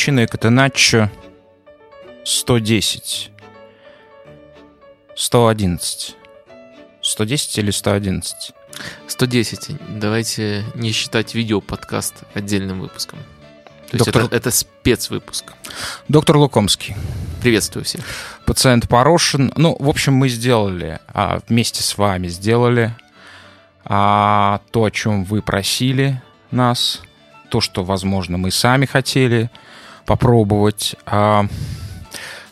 капучино и катеначчо 110. 111. 110 или 111? 110. Давайте не считать видео-подкаст отдельным выпуском. То Доктор- есть это, это спецвыпуск. Доктор Лукомский. Приветствую всех. Пациент Порошин. Ну, в общем, мы сделали, а, вместе с вами сделали а, то, о чем вы просили нас, то, что, возможно, мы сами хотели попробовать. А,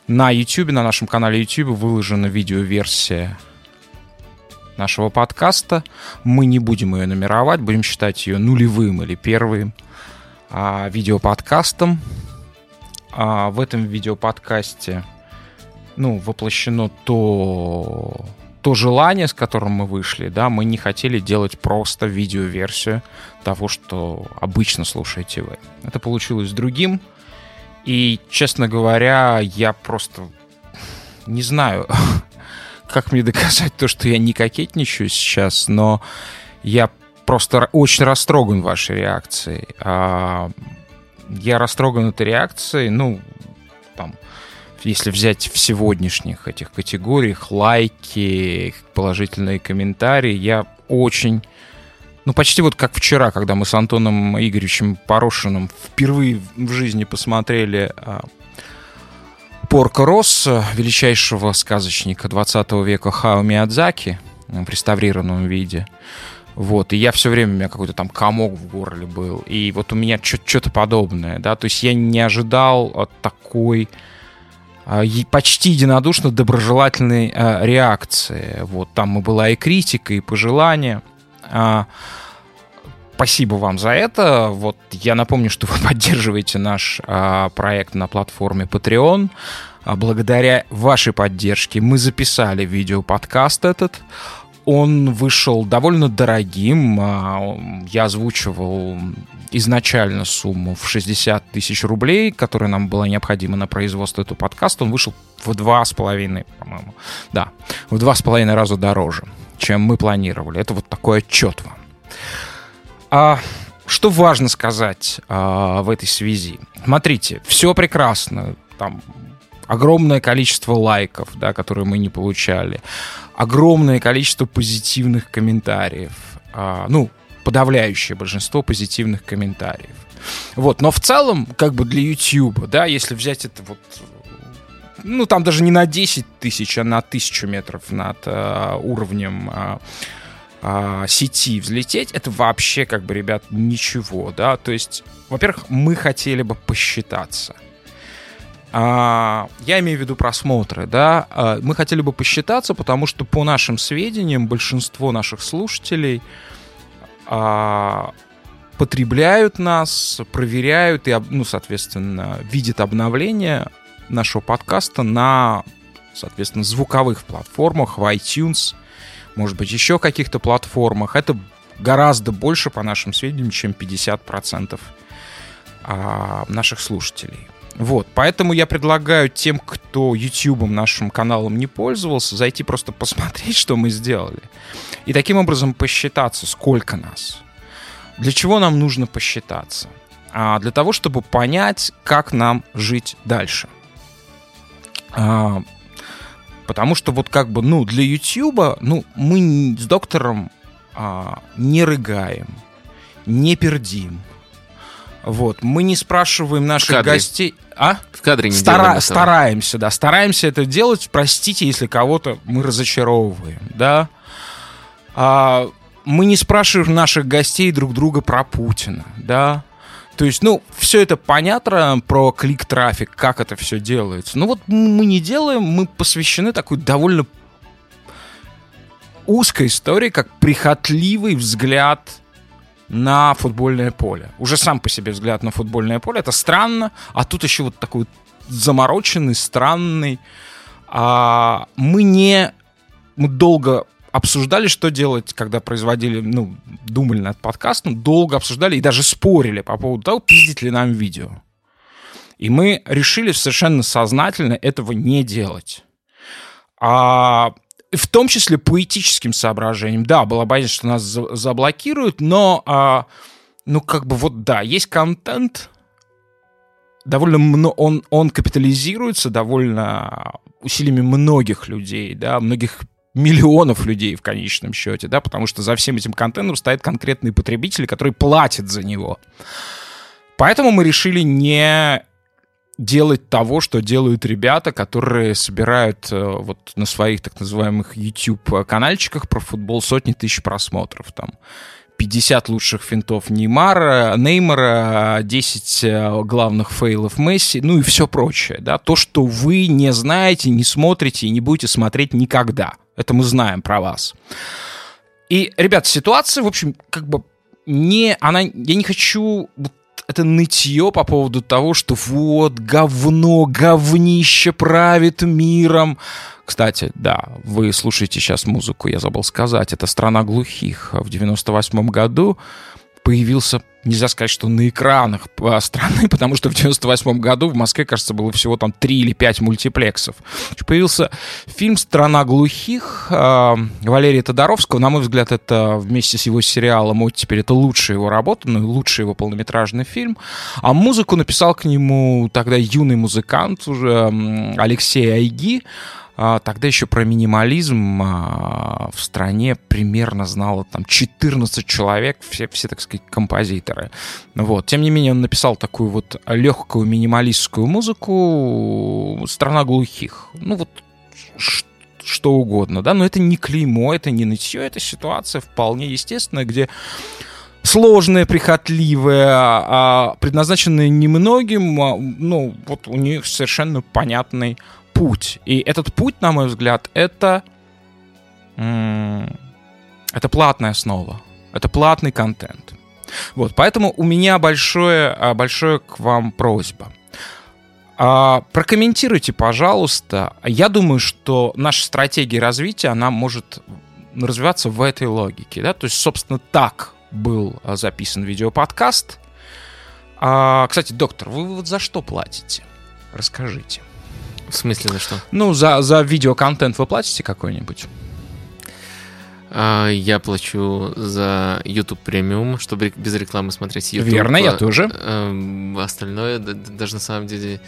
на YouTube, на нашем канале YouTube выложена видеоверсия нашего подкаста. Мы не будем ее нумеровать, будем считать ее нулевым или первым а, видеоподкастом. А, в этом видеоподкасте ну, воплощено то, то желание, с которым мы вышли, да, мы не хотели делать просто видеоверсию того, что обычно слушаете вы. Это получилось другим, и, честно говоря, я просто не знаю, как мне доказать то, что я не кокетничаю сейчас, но я просто очень растроган вашей реакцией. А, Я растроган этой реакцией, ну, там, если взять в сегодняшних этих категориях, лайки, положительные комментарии, я очень... Ну, почти вот как вчера, когда мы с Антоном Игоревичем Порошиным впервые в жизни посмотрели а, Порко Росса, величайшего сказочника 20 века Хао Миядзаки, в реставрированном виде. Вот, и я все время, у меня какой-то там комок в горле был. И вот у меня что-то подобное, да, то есть я не ожидал такой а, почти единодушно доброжелательной а, реакции. Вот, там и была и критика, и пожелания. А, Спасибо вам за это. Вот я напомню, что вы поддерживаете наш а, проект на платформе Patreon. А, благодаря вашей поддержке мы записали видеоподкаст этот. Он вышел довольно дорогим. Я озвучивал изначально сумму в 60 тысяч рублей, которая нам была необходима на производство этого подкаста. Он вышел в два с половиной, по-моему, да, в два с половиной раза дороже, чем мы планировали. Это вот такой отчет вам. А что важно сказать а, в этой связи? Смотрите, все прекрасно. Там огромное количество лайков, да, которые мы не получали. Огромное количество позитивных комментариев. А, ну, подавляющее большинство позитивных комментариев. Вот, но в целом, как бы для YouTube, да, если взять это вот ну, там даже не на 10 тысяч, а на тысячу метров над а, уровнем а, а, сети взлететь, это вообще, как бы, ребят, ничего, да, то есть, во-первых, мы хотели бы посчитаться. А, я имею в виду просмотры, да, А, мы хотели бы посчитаться, потому что, по нашим сведениям, большинство наших слушателей а, потребляют нас, проверяют и, ну, соответственно, видят обновления нашего подкаста на, соответственно, звуковых платформах, в iTunes, может быть, еще каких-то платформах. Это гораздо больше, по нашим сведениям, чем 50% а, наших слушателей. Вот, поэтому я предлагаю тем, кто YouTube нашим каналом не пользовался, зайти просто посмотреть, что мы сделали. И таким образом посчитаться, сколько нас. Для чего нам нужно посчитаться? А, для того, чтобы понять, как нам жить дальше. А, потому что вот как бы, ну, для YouTube, ну, мы с доктором а, не рыгаем, не пердим. Вот, мы не спрашиваем наших кадре. гостей... А? В кадре не Стара- стараемся, да, стараемся это делать. Простите, если кого-то мы разочаровываем, да. А, мы не спрашиваем наших гостей друг друга про Путина, да. То есть, ну, все это понятно про клик-трафик, как это все делается. Ну вот мы не делаем, мы посвящены такой довольно узкой истории, как прихотливый взгляд на футбольное поле. Уже сам по себе взгляд на футбольное поле. Это странно, а тут еще вот такой замороченный, странный. А, мы не... Мы долго обсуждали, что делать, когда производили, ну, думали над подкастом, долго обсуждали и даже спорили по поводу того, пиздить ли нам видео. И мы решили совершенно сознательно этого не делать. А, в том числе по этическим соображениям. Да, была боязнь, что нас за- заблокируют, но, а, ну, как бы вот да, есть контент, довольно мно, он, он капитализируется довольно усилиями многих людей, да, многих миллионов людей в конечном счете, да, потому что за всем этим контентом стоят конкретные потребители, которые платят за него. Поэтому мы решили не делать того, что делают ребята, которые собирают э, вот на своих так называемых YouTube-канальчиках про футбол сотни тысяч просмотров там. 50 лучших финтов Неймара, Неймара, 10 э, главных фейлов Месси, ну и все прочее. Да? То, что вы не знаете, не смотрите и не будете смотреть никогда. Это мы знаем про вас. И, ребят, ситуация, в общем, как бы не... Она, я не хочу это нытье по поводу того, что вот говно, говнище правит миром. Кстати, да, вы слушаете сейчас музыку, я забыл сказать, это «Страна глухих». В 98 году появился, нельзя сказать, что на экранах страны, потому что в 98 году в Москве, кажется, было всего там 3 или 5 мультиплексов. Появился фильм «Страна глухих» э, Валерия Тодоровского. На мой взгляд, это вместе с его сериалом вот теперь это лучшая его работа, ну и лучший его полнометражный фильм. А музыку написал к нему тогда юный музыкант уже Алексей Айги. А, тогда еще про минимализм а, в стране примерно знало там 14 человек, все, все, так сказать, композиторы. Вот. Тем не менее, он написал такую вот легкую минималистскую музыку «Страна глухих». Ну вот что угодно, да, но это не клеймо, это не нытье, это ситуация вполне естественная, где сложная, прихотливая, а, предназначенная немногим, ну, вот у них совершенно понятный путь. И этот путь, на мой взгляд, это, это платная основа. Это платный контент. Вот, поэтому у меня большое, а, большое к вам просьба. А, прокомментируйте, пожалуйста. Я думаю, что наша стратегия развития, она может развиваться в этой логике. Да? То есть, собственно, так был а, записан видеоподкаст. Кстати, доктор, вы вот за что платите? Расскажите. В смысле за что? Ну, за, за видеоконтент вы платите какой-нибудь? А, я плачу за YouTube премиум, чтобы без рекламы смотреть YouTube. Верно, я тоже. А, остальное даже на самом деле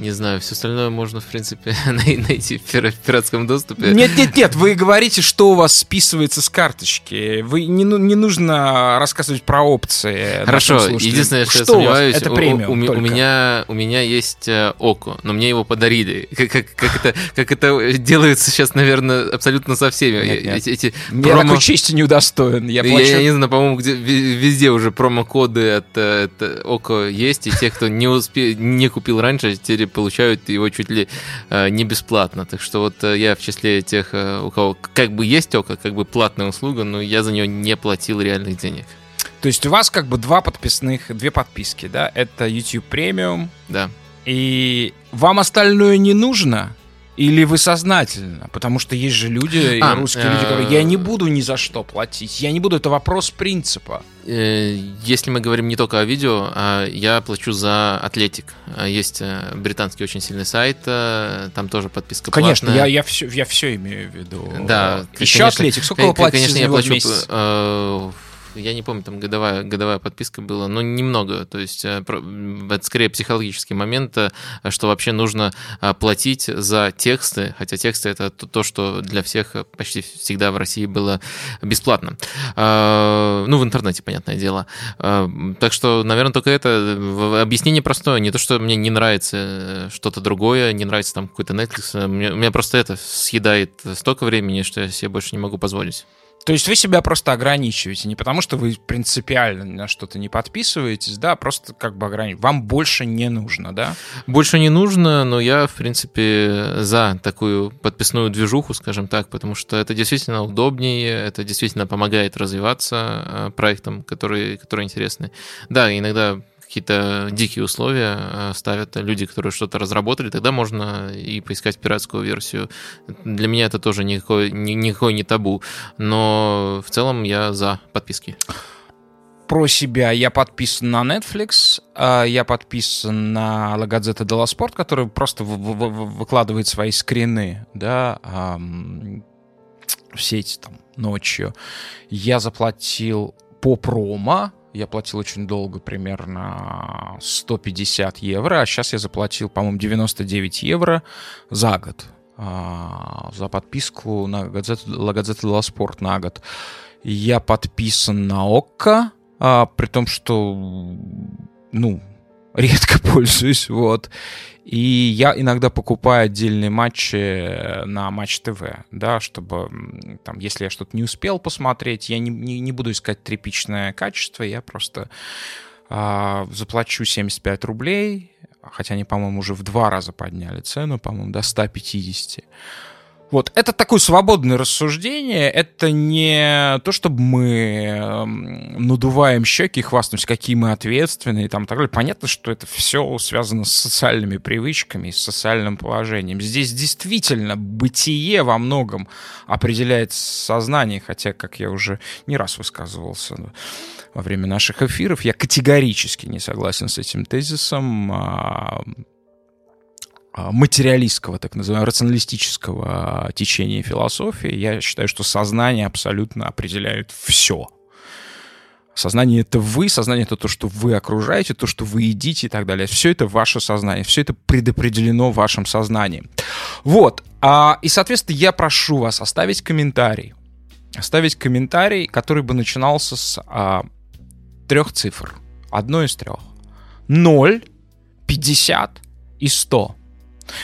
не знаю, все остальное можно, в принципе, найти в пиратском доступе. Нет, нет, нет, вы говорите, что у вас списывается с карточки. Вы не, ну, не нужно рассказывать про опции. Хорошо, единственное, что, что я сомневаюсь, это премиум у, у, у, меня, у меня есть э, Око, но мне его подарили. Как, как, как, это, как это делается сейчас, наверное, абсолютно со всеми. Нет, нет. Эти, эти я промо... такой чести не удостоен. Я, плачу... я, я не знаю, по-моему, где, везде уже промокоды от, э, от Око есть, и те, кто не, успе... не купил раньше, теперь получают его чуть ли э, не бесплатно. Так что вот э, я в числе тех, э, у кого как бы есть око, как бы платная услуга, но я за нее не платил реальных денег. То есть у вас как бы два подписных, две подписки, да? Это YouTube Premium. Да. И вам остальное не нужно? Или вы сознательно? Потому что есть же люди, а, русские люди, которые я не буду ни за что платить. Я не буду, это вопрос принципа. Э, если мы говорим не только о видео, а я плачу за Атлетик. Есть э, британский очень сильный сайт, э, там тоже подписка Конечно, платная. я, я, все, я все имею в виду. Да. Еще конечно, Атлетик, сколько вы платите Конечно, я плачу я не помню, там годовая, годовая подписка была, но немного. То есть э, это скорее психологический момент, э, что вообще нужно э, платить за тексты, хотя тексты это то, что для всех почти всегда в России было бесплатно. Ну, в интернете, понятное дело. Так что, наверное, только это объяснение простое. Не то, что мне не нравится что-то другое, не нравится там какой-то Netflix. Мне, мне просто это съедает столько времени, что я себе больше не могу позволить. То есть вы себя просто ограничиваете, не потому что вы принципиально на что-то не подписываетесь, да, просто как бы ограничиваете. Вам больше не нужно, да? Больше не нужно, но я, в принципе, за такую подписную движуху, скажем так, потому что это действительно удобнее, это действительно помогает развиваться э, проектам, которые, которые интересны. Да, иногда какие-то дикие условия э, ставят люди, которые что-то разработали, тогда можно и поискать пиратскую версию. Для меня это тоже никакой, никакой не табу, но в целом я за подписки про себя. Я подписан на Netflix, а я подписан на La Gazzetta dello Sport, который просто выкладывает свои скрины, да, в сеть там ночью. Я заплатил по промо Я платил очень долго, примерно 150 евро, а сейчас я заплатил, по-моему, 99 евро за год а, за подписку на газету, La Gazzetta dello Sport на год. Я подписан на ОККО, а, при том, что, ну, редко пользуюсь, вот. И я иногда покупаю отдельные матчи на Матч ТВ, да, чтобы, там, если я что-то не успел посмотреть, я не, не, не буду искать тряпичное качество, я просто а, заплачу 75 рублей, хотя они, по-моему, уже в два раза подняли цену, по-моему, до 150. Вот, это такое свободное рассуждение, это не то, чтобы мы эм, надуваем щеки и хвастаемся, какие мы ответственные и там так далее. Понятно, что это все связано с социальными привычками, с социальным положением. Здесь действительно бытие во многом определяет сознание, хотя, как я уже не раз высказывался во время наших эфиров, я категорически не согласен с этим тезисом а, материалистского, так называемого, рационалистического течения философии, я считаю, что сознание абсолютно определяет все. Сознание — это вы, сознание — это то, что вы окружаете, то, что вы едите и так далее. Все это ваше сознание, все это предопределено вашим сознанием. Вот. А, и, соответственно, я прошу вас оставить комментарий. Оставить комментарий, который бы начинался с а, трех цифр. Одной из трех. 0, 50 и 100.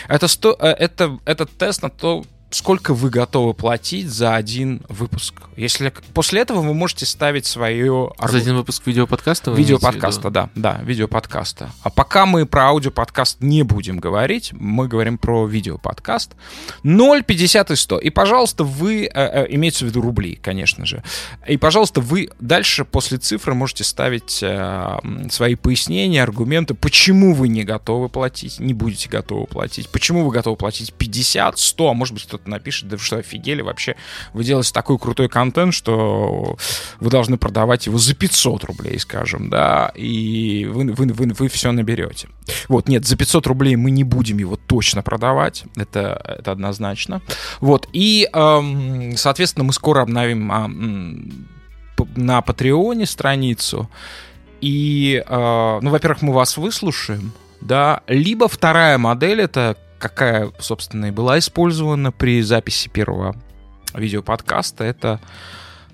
Это, 100, э, это, этот тест на то, сколько вы готовы платить за один выпуск. Если после этого вы можете ставить свое... За один выпуск видеоподкаста? Видеоподкаста, да, да, видеоподкаста. А пока мы про аудиоподкаст не будем говорить, мы говорим про видеоподкаст. 0, 50 и 100. И, пожалуйста, вы, э, э, имеется в виду рубли, конечно же, и, пожалуйста, вы дальше после цифры можете ставить э, свои пояснения, аргументы, почему вы не готовы платить, не будете готовы платить, почему вы готовы платить 50, 100, а может быть кто-то напишет, да что, офигели вообще, вы делаете такой крутой контент, что вы должны продавать его за 500 рублей, скажем, да, и вы, вы, вы, вы все наберете. Вот, нет, за 500 рублей мы не будем его точно продавать, это, это однозначно. Вот, и, эм, соответственно, мы скоро обновим а, на Патреоне страницу, и, э, ну, во-первых, мы вас выслушаем, да, либо вторая модель это какая, собственно, и была использована при записи первого видеоподкаста, это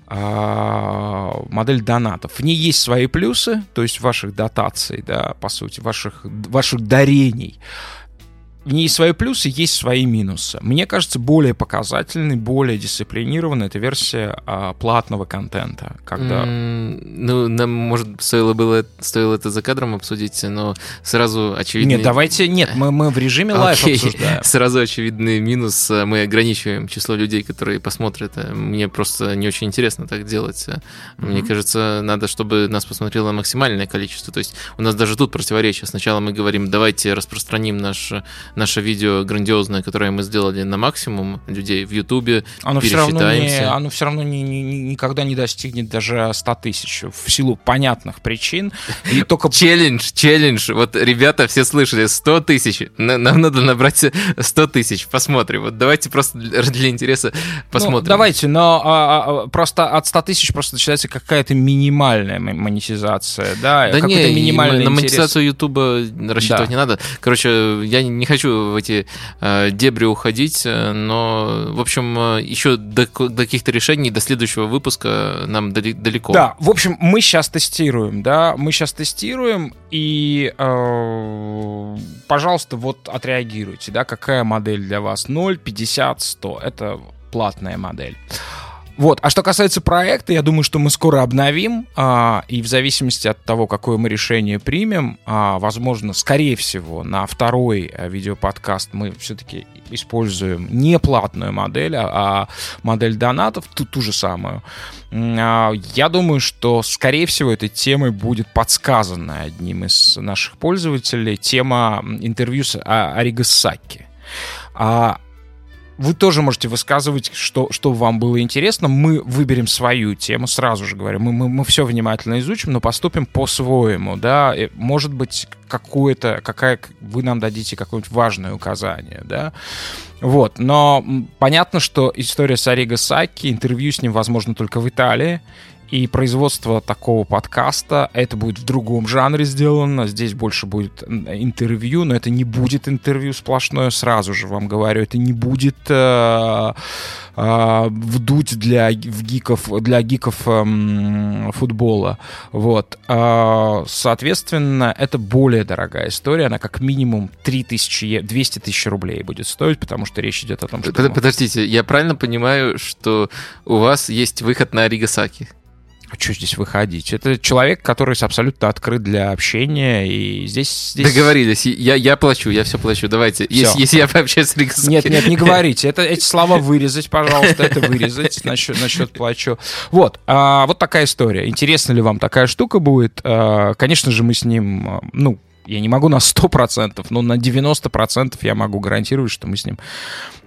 а, модель донатов. В ней есть свои плюсы, то есть ваших дотаций, да, по сути, ваших, ваших дарений в ней свои плюсы, есть свои минусы. Мне кажется, более показательной, более дисциплинированной эта версия а, платного контента. Когда... Mm, ну, нам, может, стоило было стоило это за кадром обсудить, но сразу очевидно... Нет, давайте, нет, мы, мы в режиме live okay. обсуждаем. Сразу очевидный минус, мы ограничиваем число людей, которые посмотрят. Мне просто не очень интересно так делать. Мне mm-hmm. кажется, надо, чтобы нас посмотрело максимальное количество. То есть у нас даже тут противоречие. Сначала мы говорим, давайте распространим наш наше видео грандиозное, которое мы сделали на максимум людей в Ютубе, оно все равно, не, оно все равно не, не, никогда не достигнет даже 100 тысяч в силу понятных причин. И только... Челлендж, челлендж. Вот ребята все слышали, 100 тысяч. Нам надо набрать 100 тысяч. Посмотрим. Вот давайте просто для интереса ну, посмотрим. Ну, давайте, но а, а, просто от 100 тысяч просто начинается какая-то минимальная монетизация. Да, да не, минимальный на монетизацию Ютуба рассчитывать да. не надо. Короче, я не хочу в эти э, дебри уходить, э, но, в общем, э, еще до, до каких-то решений, до следующего выпуска нам далеко. Да, в общем, мы сейчас тестируем, да, мы сейчас тестируем, и, э, пожалуйста, вот отреагируйте, да, какая модель для вас, 0, 50, 100, это платная модель. Вот. А что касается проекта, я думаю, что мы скоро обновим, а, и в зависимости от того, какое мы решение примем, а, возможно, скорее всего, на второй а, видеоподкаст мы все-таки используем не платную модель, а, а модель донатов, ту, ту же самую. А, я думаю, что, скорее всего, этой темой будет подсказана одним из наших пользователей тема интервью с а, Ариго Саки. А вы тоже можете высказывать, что, что вам было интересно. Мы выберем свою тему, сразу же говорю. Мы, мы, мы все внимательно изучим, но поступим по-своему, да. И, может быть, какое-то, какая, вы нам дадите какое-нибудь важное указание, да. Вот, но понятно, что история с Ариго Саки, интервью с ним возможно только в Италии, и производство такого подкаста, это будет в другом жанре сделано, здесь больше будет интервью, но это не будет интервью сплошное, сразу же вам говорю, это не будет э, э, вдуть для в гиков, для гиков э, футбола, вот. Э, соответственно, это более дорогая история, она как минимум 3000, 200 тысяч рублей будет стоить, потому что речь идет о том, что... Подождите, я правильно понимаю, что у вас есть выход на Аригасаки? А что здесь выходить? Это человек, который абсолютно открыт для общения, и здесь... здесь... Договорились, я, я плачу, я все плачу, давайте, все. Если, если я пообщаюсь с Риксом. Нет, нет, не говорите, это, эти слова вырезать, пожалуйста, это вырезать насчет, насчет плачу. Вот, а, вот такая история. Интересна ли вам такая штука будет? А, конечно же, мы с ним, а, ну, я не могу на 100%, но на 90% я могу гарантировать, что мы с ним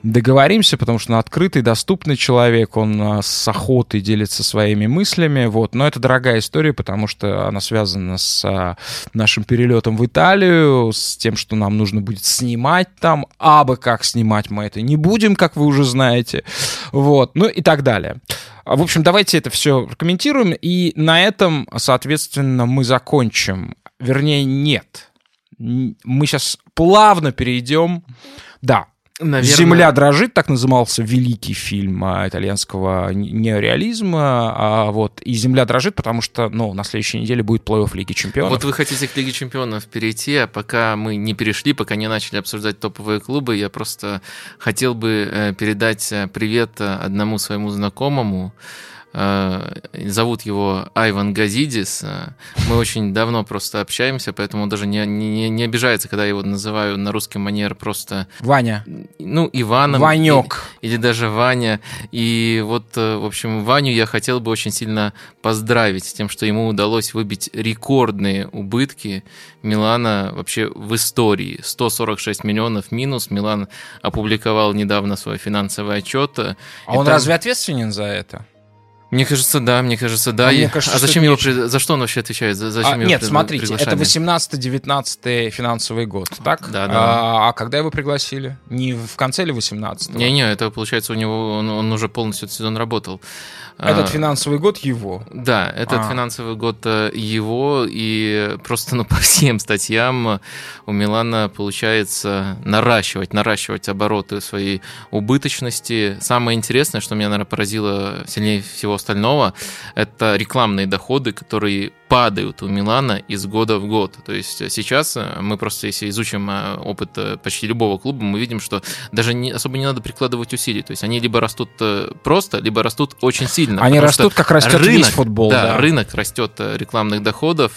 договоримся, потому что он открытый, доступный человек, он а, с охотой делится своими мыслями, вот. Но это дорогая история, потому что она связана с а, нашим перелетом в Италию, с тем, что нам нужно будет снимать там, а бы как снимать мы это не будем, как вы уже знаете, вот, ну и так далее. В общем, давайте это все комментируем, и на этом, соответственно, мы закончим вернее, нет. Мы сейчас плавно перейдем. Да, Наверное... «Земля дрожит», так назывался великий фильм а, итальянского неореализма. А, вот, и «Земля дрожит», потому что ну, на следующей неделе будет плей-офф Лиги Чемпионов. Вот вы хотите к Лиге Чемпионов перейти, а пока мы не перешли, пока не начали обсуждать топовые клубы, я просто хотел бы э, передать э, привет э, одному своему знакомому, зовут его Айван Газидис. Э, мы очень давно просто общаемся, поэтому даже не, не, не обижается, когда я его называю на русский манер просто... Ваня. Ну, Иваном. Ванек. Или, или даже Ваня. И вот, э, в общем, Ваню я хотел бы очень сильно поздравить с тем, что ему удалось выбить рекордные убытки Милана вообще в истории. 146 миллионов минус. Милан опубликовал недавно свой финансовый отчет. А он там... разве ответственен за это? Мне кажется, да, мне кажется, да. А, мне кажется, а зачем его при... за что он вообще отвечает? За, зачем а, его нет, при... смотрите, это 18-19 финансовый год, так? Да, да. А, а когда его пригласили? Не в конце или 18 Не, не, это получается у него он, он уже полностью этот сезон работал. Этот а, финансовый год его. Да, этот а. финансовый год э, его, и просто ну, по всем статьям у Милана получается наращивать, наращивать обороты своей убыточности. Самое интересное, что меня, наверное, поразило сильнее всего остального, это рекламные доходы, которые падают у Милана из года в год. То есть сейчас э, мы просто, если изучим э, опыт э, почти любого клуба, мы видим, что даже не, особо не надо прикладывать усилий. То есть они либо растут просто, либо растут очень сильно. Они растут, как растет рынок, весь футбол. Да, да, рынок растет рекламных доходов.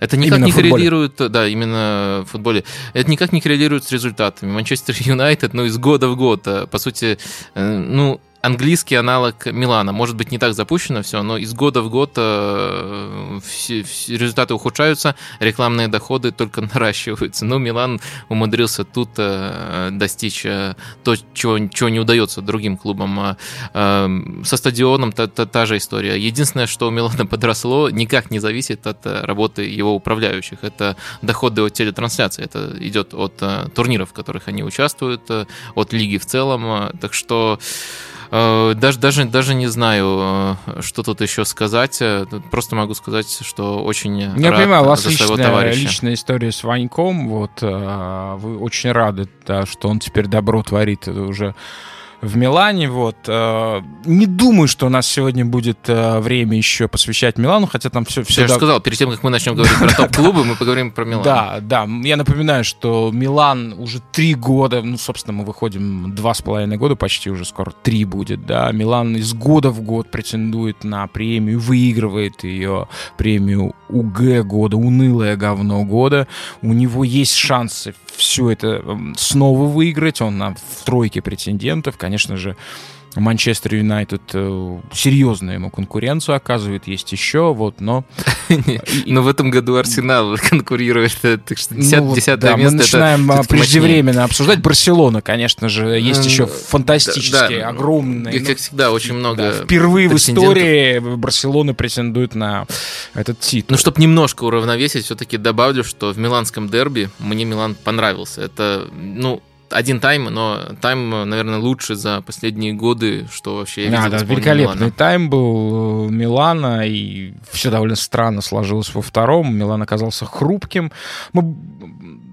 Это никак именно не коррелирует, да, именно в футболе. Это никак не коррелирует с результатами. Манчестер Юнайтед, ну, из года в год, по сути, ну, английский аналог Милана. Может быть, не так запущено все, но из года в год э, все, все результаты ухудшаются, рекламные доходы только наращиваются. Но Милан умудрился тут э, достичь э, то, чего, чего не удается другим клубам. А, э, со стадионом та, та, та же история. Единственное, что у Милана подросло, никак не зависит от э, работы его управляющих. Это доходы от телетрансляции. Это идет от э, турниров, в которых они участвуют, э, от лиги в целом. Так что Э, даже, даже, даже не знаю, э, что тут еще сказать. Э, просто могу сказать, что очень Я рад понимаю, у вас за личная, товарища. личная история с Ваньком. Вот, вы очень рады, да, что он теперь добро творит. Это уже в Милане. Вот. Э, не думаю, что у нас сегодня будет э, время еще посвящать Милану, хотя там все... все Я же сказал, перед тем, как мы начнем говорить про топ-клубы, мы поговорим про Милан. Да, да. Я напоминаю, что Милан уже три года, ну, собственно, мы выходим два с половиной года, почти уже скоро три будет, да. Милан из года в год претендует на премию, выигрывает ее премию УГ года, унылое говно года. У него есть шансы все это снова выиграть. Он на, в тройке претендентов. Конечно же, Манчестер Юнайтед э, серьезную ему конкуренцию оказывает, есть еще, вот, но... Но в этом году Арсенал конкурирует, э, так что 10 ну, место... Мы начинаем а, преждевременно обсуждать. Барселона, конечно же, есть еще фантастические, огромные... Как всегда, очень много Впервые в истории Барселона претендует на этот титул. Ну, чтобы немножко уравновесить, все-таки добавлю, что в миланском дерби мне Милан понравился. Это, ну, один тайм, но тайм, наверное, лучше за последние годы, что вообще я видел. Да, да, великолепный Милана. тайм был Милана, и все довольно странно сложилось во втором. Милан оказался хрупким. Мы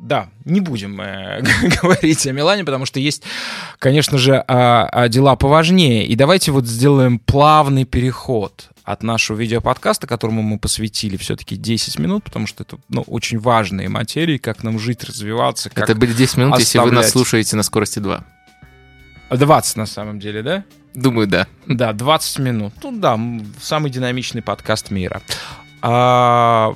да, не будем э, говорить о Милане, потому что есть, конечно же, а, а дела поважнее. И давайте вот сделаем плавный переход от нашего видеоподкаста, которому мы посвятили все-таки 10 минут, потому что это ну, очень важные материи, как нам жить, развиваться. Как это были 10 минут, оставлять... если вы нас слушаете на скорости 2. 20 на самом деле, да? Думаю, да. Да, 20 минут. Ну да, самый динамичный подкаст мира. А,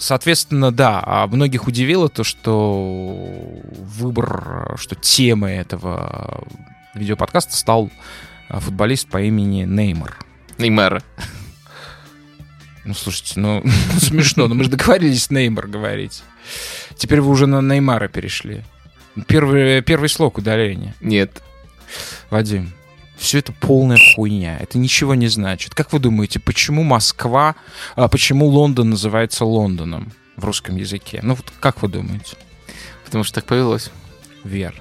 Соответственно, да, а многих удивило то, что выбор, что темой этого видеоподкаста стал а, футболист по имени Неймар. Неймар. Ну, слушайте, ну, смешно, но мы же договорились Неймар говорить. Теперь вы уже на Неймара перешли. Первый, первый слог удаления. Нет. Вадим, все это полная хуйня. Это ничего не значит. Как вы думаете, почему Москва, а почему Лондон называется Лондоном в русском языке? Ну, вот как вы думаете? Потому что так повелось. Верно.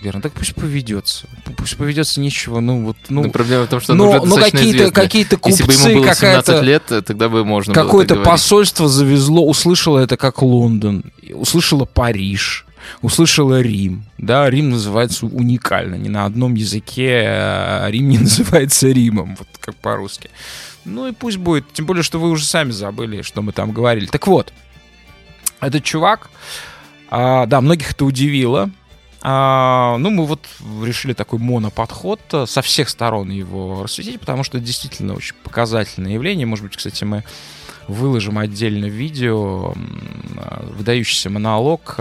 Верно, так пусть поведется. Пусть поведется ничего. Ну, вот, ну, но проблема в том, что но, но какие-то, какие-то купцы, Если бы ему было 17 лет, тогда бы можно Какое-то посольство завезло, услышало это как Лондон, услышало Париж, услышала Рим. Да, Рим называется уникально. Не на одном языке а Рим не называется Римом, вот как по-русски. Ну и пусть будет. Тем более, что вы уже сами забыли, что мы там говорили. Так вот, этот чувак, а, да, многих это удивило. А, ну, мы вот решили такой моноподход э, со всех сторон его рассветить, потому что это действительно очень показательное явление. Может быть, кстати, мы выложим отдельно видео, э, выдающийся монолог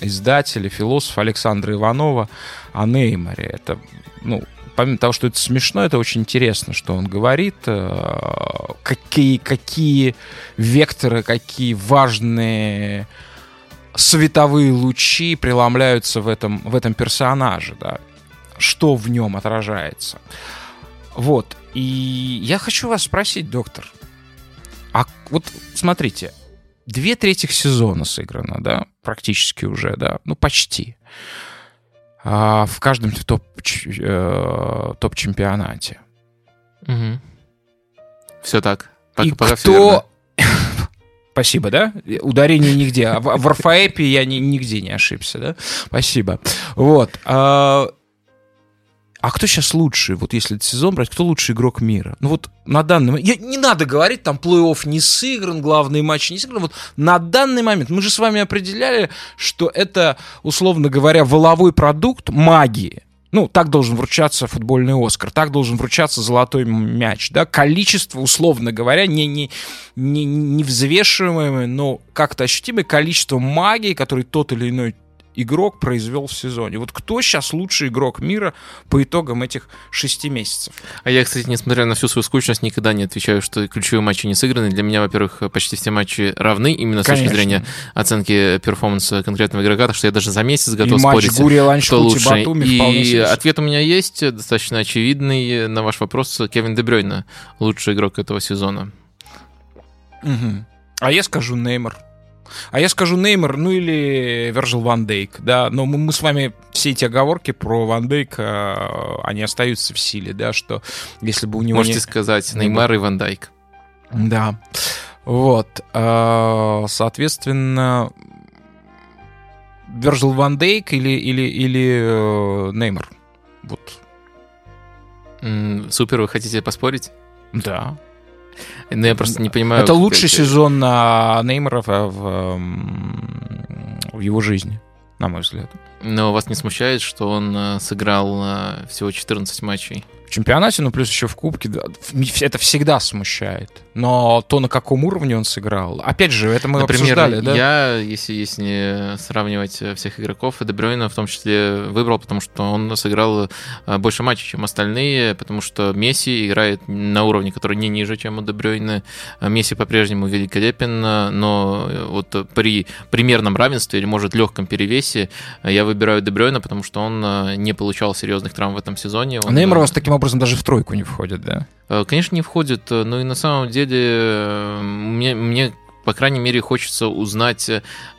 издателя, философа Александра Иванова о Неймаре. Это, ну, помимо того, что это смешно, это очень интересно, что он говорит, э, какие, какие векторы, какие важные световые лучи преломляются в этом, в этом персонаже, да, что в нем отражается. Вот. И я хочу вас спросить, доктор, а вот смотрите, две трети сезона сыграно, да, практически уже, да, ну почти. А в каждом топ, э, топ-чемпионате. Угу. Все так. Пока, И пока кто... Спасибо, да? Ударение нигде. А в, в Рафаэпе я ни, нигде не ошибся, да? Спасибо. Вот. А, а кто сейчас лучший, вот если этот сезон брать, кто лучший игрок мира? Ну вот на данный момент, я, не надо говорить, там плей-офф не сыгран, главные матчи не сыграны, вот на данный момент мы же с вами определяли, что это, условно говоря, воловой продукт магии. Ну, так должен вручаться футбольный Оскар, так должен вручаться золотой мяч, да, количество, условно говоря, не, не, не, не взвешиваемое, но как-то ощутимое количество магии, который тот или иной игрок произвел в сезоне. Вот кто сейчас лучший игрок мира по итогам этих шести месяцев? А я, кстати, несмотря на всю свою скучность, никогда не отвечаю, что ключевые матчи не сыграны. Для меня, во-первых, почти все матчи равны, именно с Конечно. точки зрения оценки перформанса конкретного игрока, так что я даже за месяц готов и спорить, Гурия, кто лучше. Батуми и ответ у меня есть, достаточно очевидный на ваш вопрос. Кевин Дебрёйна лучший игрок этого сезона. Угу. А я скажу Неймар. А я скажу Неймар, ну или Вержил Ван Дейк, да, но мы, мы с вами все эти оговорки про Ван Дейка, э, они остаются в силе, да, что если бы у него... Можете не... сказать Неймар и Ван Дейк. Да, вот, э, соответственно, Вержил Ван Дейк или, или, или э, Неймар, вот. Супер, вы хотите поспорить? Да. Ну, я просто не понимаю... Это лучший как... сезон на Неймара в, в, в его жизни, на мой взгляд. Но вас не смущает, что он э, сыграл э, всего 14 матчей? Чемпионате, ну плюс еще в Кубке, это всегда смущает. Но то, на каком уровне он сыграл, опять же, это мы Например, обсуждали, да? я, если, если сравнивать всех игроков, и Дебройна в том числе выбрал, потому что он сыграл э, больше матчей, чем остальные, потому что Месси играет на уровне, который не ниже, чем у Дебройна. Месси по-прежнему великолепен, но вот при примерном равенстве или, может, легком перевесе я выбираю Дебройна, потому что он э, не получал серьезных травм в этом сезоне. Он, Неймар вас таким образом даже в тройку не входит, да? Э, конечно, не входит, но и на самом деле мне, мне по крайней мере, хочется узнать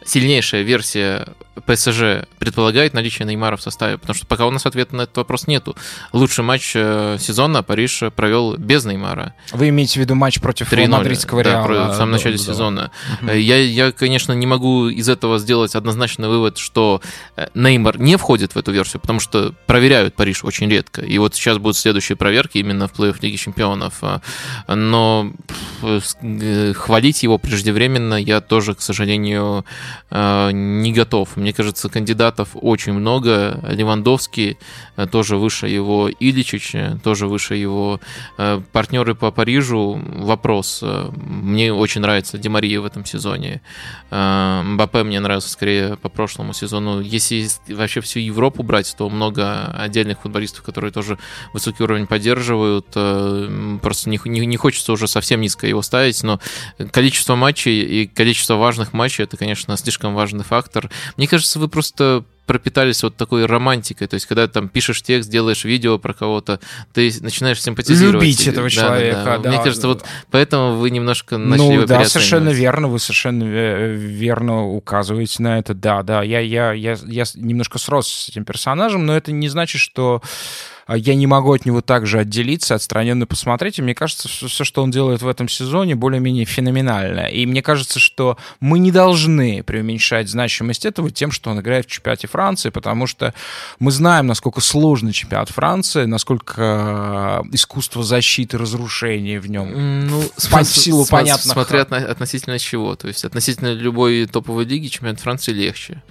сильнейшая версия ПСЖ предполагает наличие Неймара в составе, потому что пока у нас ответа на этот вопрос нету. Лучший матч э, сезона Париж провел без Неймара. Вы имеете в виду матч против мадридского да, Реала? в самом начале да, сезона. Угу. Я, я, конечно, не могу из этого сделать однозначный вывод, что э, Неймар не входит в эту версию, потому что проверяют Париж очень редко. И вот сейчас будут следующие проверки именно в плей-офф Лиги Чемпионов. Но хвалить его преждевременно я тоже, к сожалению, не готов. Мне кажется, кандидатов очень много. Левандовский э, тоже выше его, Иличич тоже выше его. Э, партнеры по Парижу вопрос. Э, мне очень нравится Демария в этом сезоне. Мбаппе мне нравится скорее по прошлому сезону. Если вообще всю Европу брать, то много отдельных футболистов, которые тоже высокий уровень поддерживают. Просто не, не, не хочется уже совсем низко его ставить, но количество матчей и количество важных матчей это, конечно, слишком важный фактор. Мне кажется, вы просто пропитались вот такой романтикой. То есть, когда там пишешь текст, делаешь видео про кого-то, ты начинаешь симпатизировать. Любить этого человека, да, да, да. Мне кажется, вот поэтому вы немножко начали Ну, да, совершенно верно, вы совершенно верно указываете на это. Да, да, я, я, я, я немножко срос с этим персонажем, но это не значит, что я не могу от него также отделиться, отстраненно посмотреть. И мне кажется, все, что он делает в этом сезоне, более-менее феноменально. И мне кажется, что мы не должны преуменьшать значимость этого тем, что он играет в чемпионате Франции, потому что мы знаем, насколько сложный чемпионат Франции, насколько э, искусство защиты, разрушения в нем. Ну, по силу понятно. Смотря относительно чего. То есть относительно любой топовой лиги чемпионат Франции легче.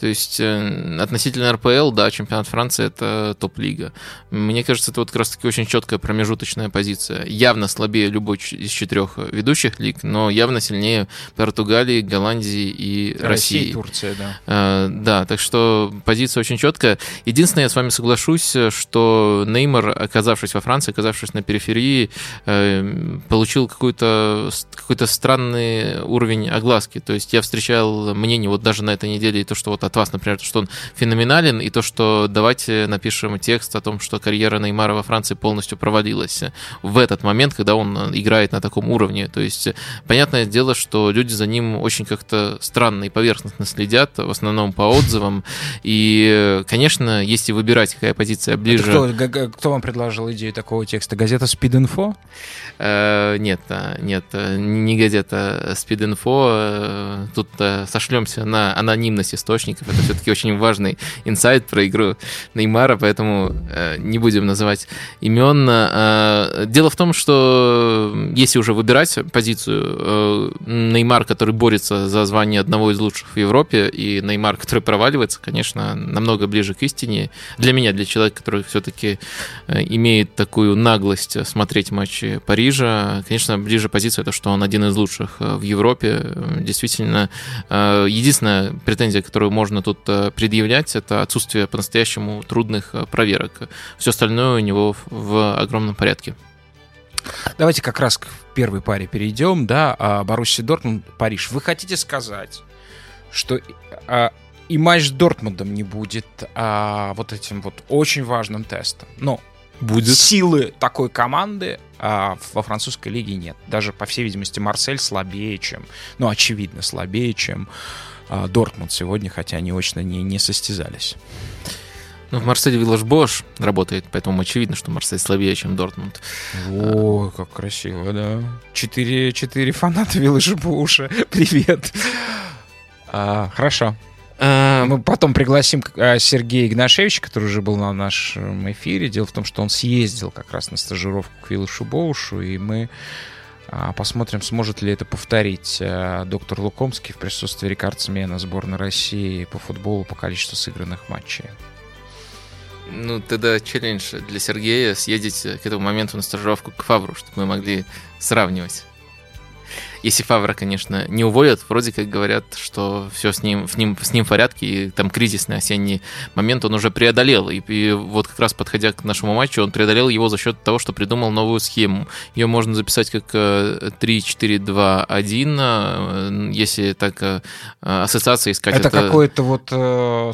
То есть э, относительно РПЛ, да, чемпионат Франции это топ-лига. Мне кажется, это вот как раз-таки очень четкая промежуточная позиция. Явно слабее любой из четырех ведущих лиг, но явно сильнее Португалии, Голландии и России. Россия и Турция, да. А, да, так что позиция очень четкая. Единственное, я с вами соглашусь, что Неймар, оказавшись во Франции, оказавшись на периферии, э, получил какой-то какой странный уровень огласки. То есть я встречал мнение вот даже на этой неделе, и то, что вот от вас, например, что он феноменален, и то, что давайте напишем текст о том, что карьера Неймара во Франции полностью провалилась в этот момент, когда он играет на таком уровне. То есть, понятное дело, что люди за ним очень как-то странно и поверхностно следят, в основном по отзывам. И, конечно, если выбирать, какая позиция ближе... кто, кто вам предложил идею такого текста? Газета Speed Info? Э, нет, э, нет, э, не газета Speed Info. Тут сошлемся на анонимность источника соперников. Это все-таки очень важный инсайт про игру Неймара, поэтому э, не будем называть имен. Э, дело в том, что если уже выбирать позицию, э, Неймар, который борется за звание одного из лучших в Европе, и Неймар, который проваливается, конечно, намного ближе к истине. Для меня, для человека, который все-таки э, имеет такую наглость смотреть матчи Парижа, конечно, ближе позиция, это что он один из лучших э, в Европе. Действительно, э, единственная претензия, которую можно можно тут э, предъявлять, это отсутствие по-настоящему трудных э, проверок. Все остальное у него в огромном порядке. Давайте как раз к первой паре перейдем, да, а, Боруссия Дортмунд, Париж. Вы хотите сказать, что а, и матч с Дортмундом не будет а, вот этим вот очень важным тестом? Но будет. Силы такой команды а, во французской лиге нет. Даже, по всей видимости, Марсель слабее, чем... Ну, очевидно, слабее, чем а, Дортмунд сегодня, хотя они очно не, не состязались. Ну, в Марселе Виллаж Бош работает, поэтому очевидно, что Марсель слабее, чем Дортмунд. О, как красиво, да. Четыре, четыре фаната Виллажа Боша. Привет. А, хорошо. А... Мы потом пригласим а, Сергея Игнашевича, который уже был на нашем эфире. Дело в том, что он съездил как раз на стажировку к Виллашу Боушу, и мы посмотрим, сможет ли это повторить э, доктор Лукомский в присутствии рекордсмена сборной России по футболу по количеству сыгранных матчей. Ну, тогда челлендж для Сергея съездить к этому моменту на стажировку к Фавру, чтобы мы могли сравнивать. Если Фавра, конечно, не уволят, вроде как говорят, что все с ним, с ним, с ним в порядке, и там кризисный осенний момент он уже преодолел. И, и вот как раз подходя к нашему матчу, он преодолел его за счет того, что придумал новую схему. Ее можно записать как 3-4-2-1, э, э, если так э, ассоциация искать. Это, это... какой-то вот,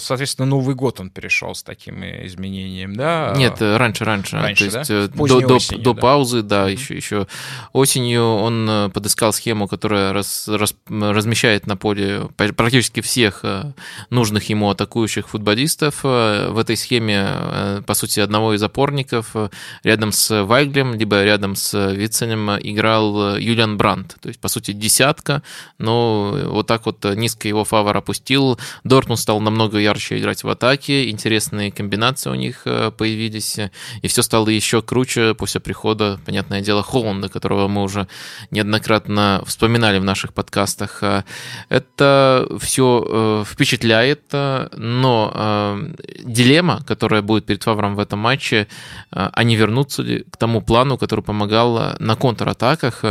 соответственно, Новый год он перешел с таким изменением, да? Нет, раньше, раньше. раньше То есть да? до, до, осенью, до да? паузы, да, mm-hmm. еще, еще осенью он подыскал схему схему, которая раз, раз, размещает на поле практически всех нужных ему атакующих футболистов. В этой схеме, по сути, одного из опорников рядом с Вайглем, либо рядом с Виценем играл Юлиан Брандт. То есть, по сути, десятка, но вот так вот низко его фавор опустил. Дортмунд стал намного ярче играть в атаке, интересные комбинации у них появились, и все стало еще круче после прихода, понятное дело, Холланда, которого мы уже неоднократно вспоминали в наших подкастах. Это все впечатляет, но дилемма, которая будет перед Фавром в этом матче, они вернутся ли к тому плану, который помогал на контратаках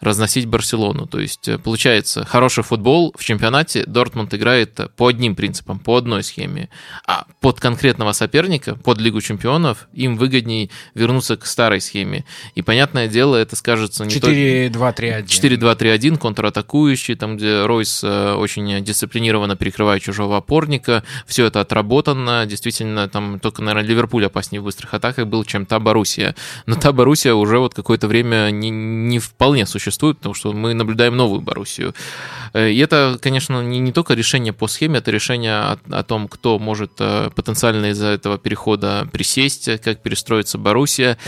разносить Барселону. То есть, получается, хороший футбол в чемпионате Дортмунд играет по одним принципам, по одной схеме, а под конкретного соперника, под Лигу чемпионов, им выгоднее вернуться к старой схеме. И, понятное дело, это скажется не 4-2-3-1. 4-2-3-1, контратакующий, там, где Ройс э, очень дисциплинированно перекрывает чужого опорника. Все это отработано. Действительно, там только, наверное, Ливерпуль опаснее в быстрых атаках был, чем та Боруссия. Но та Боруссия уже вот какое-то время не, не вполне существует, потому что мы наблюдаем новую Боруссию. Э, и это, конечно, не, не только решение по схеме, это решение о, о том, кто может э, потенциально из-за этого перехода присесть, как перестроится Боруссия.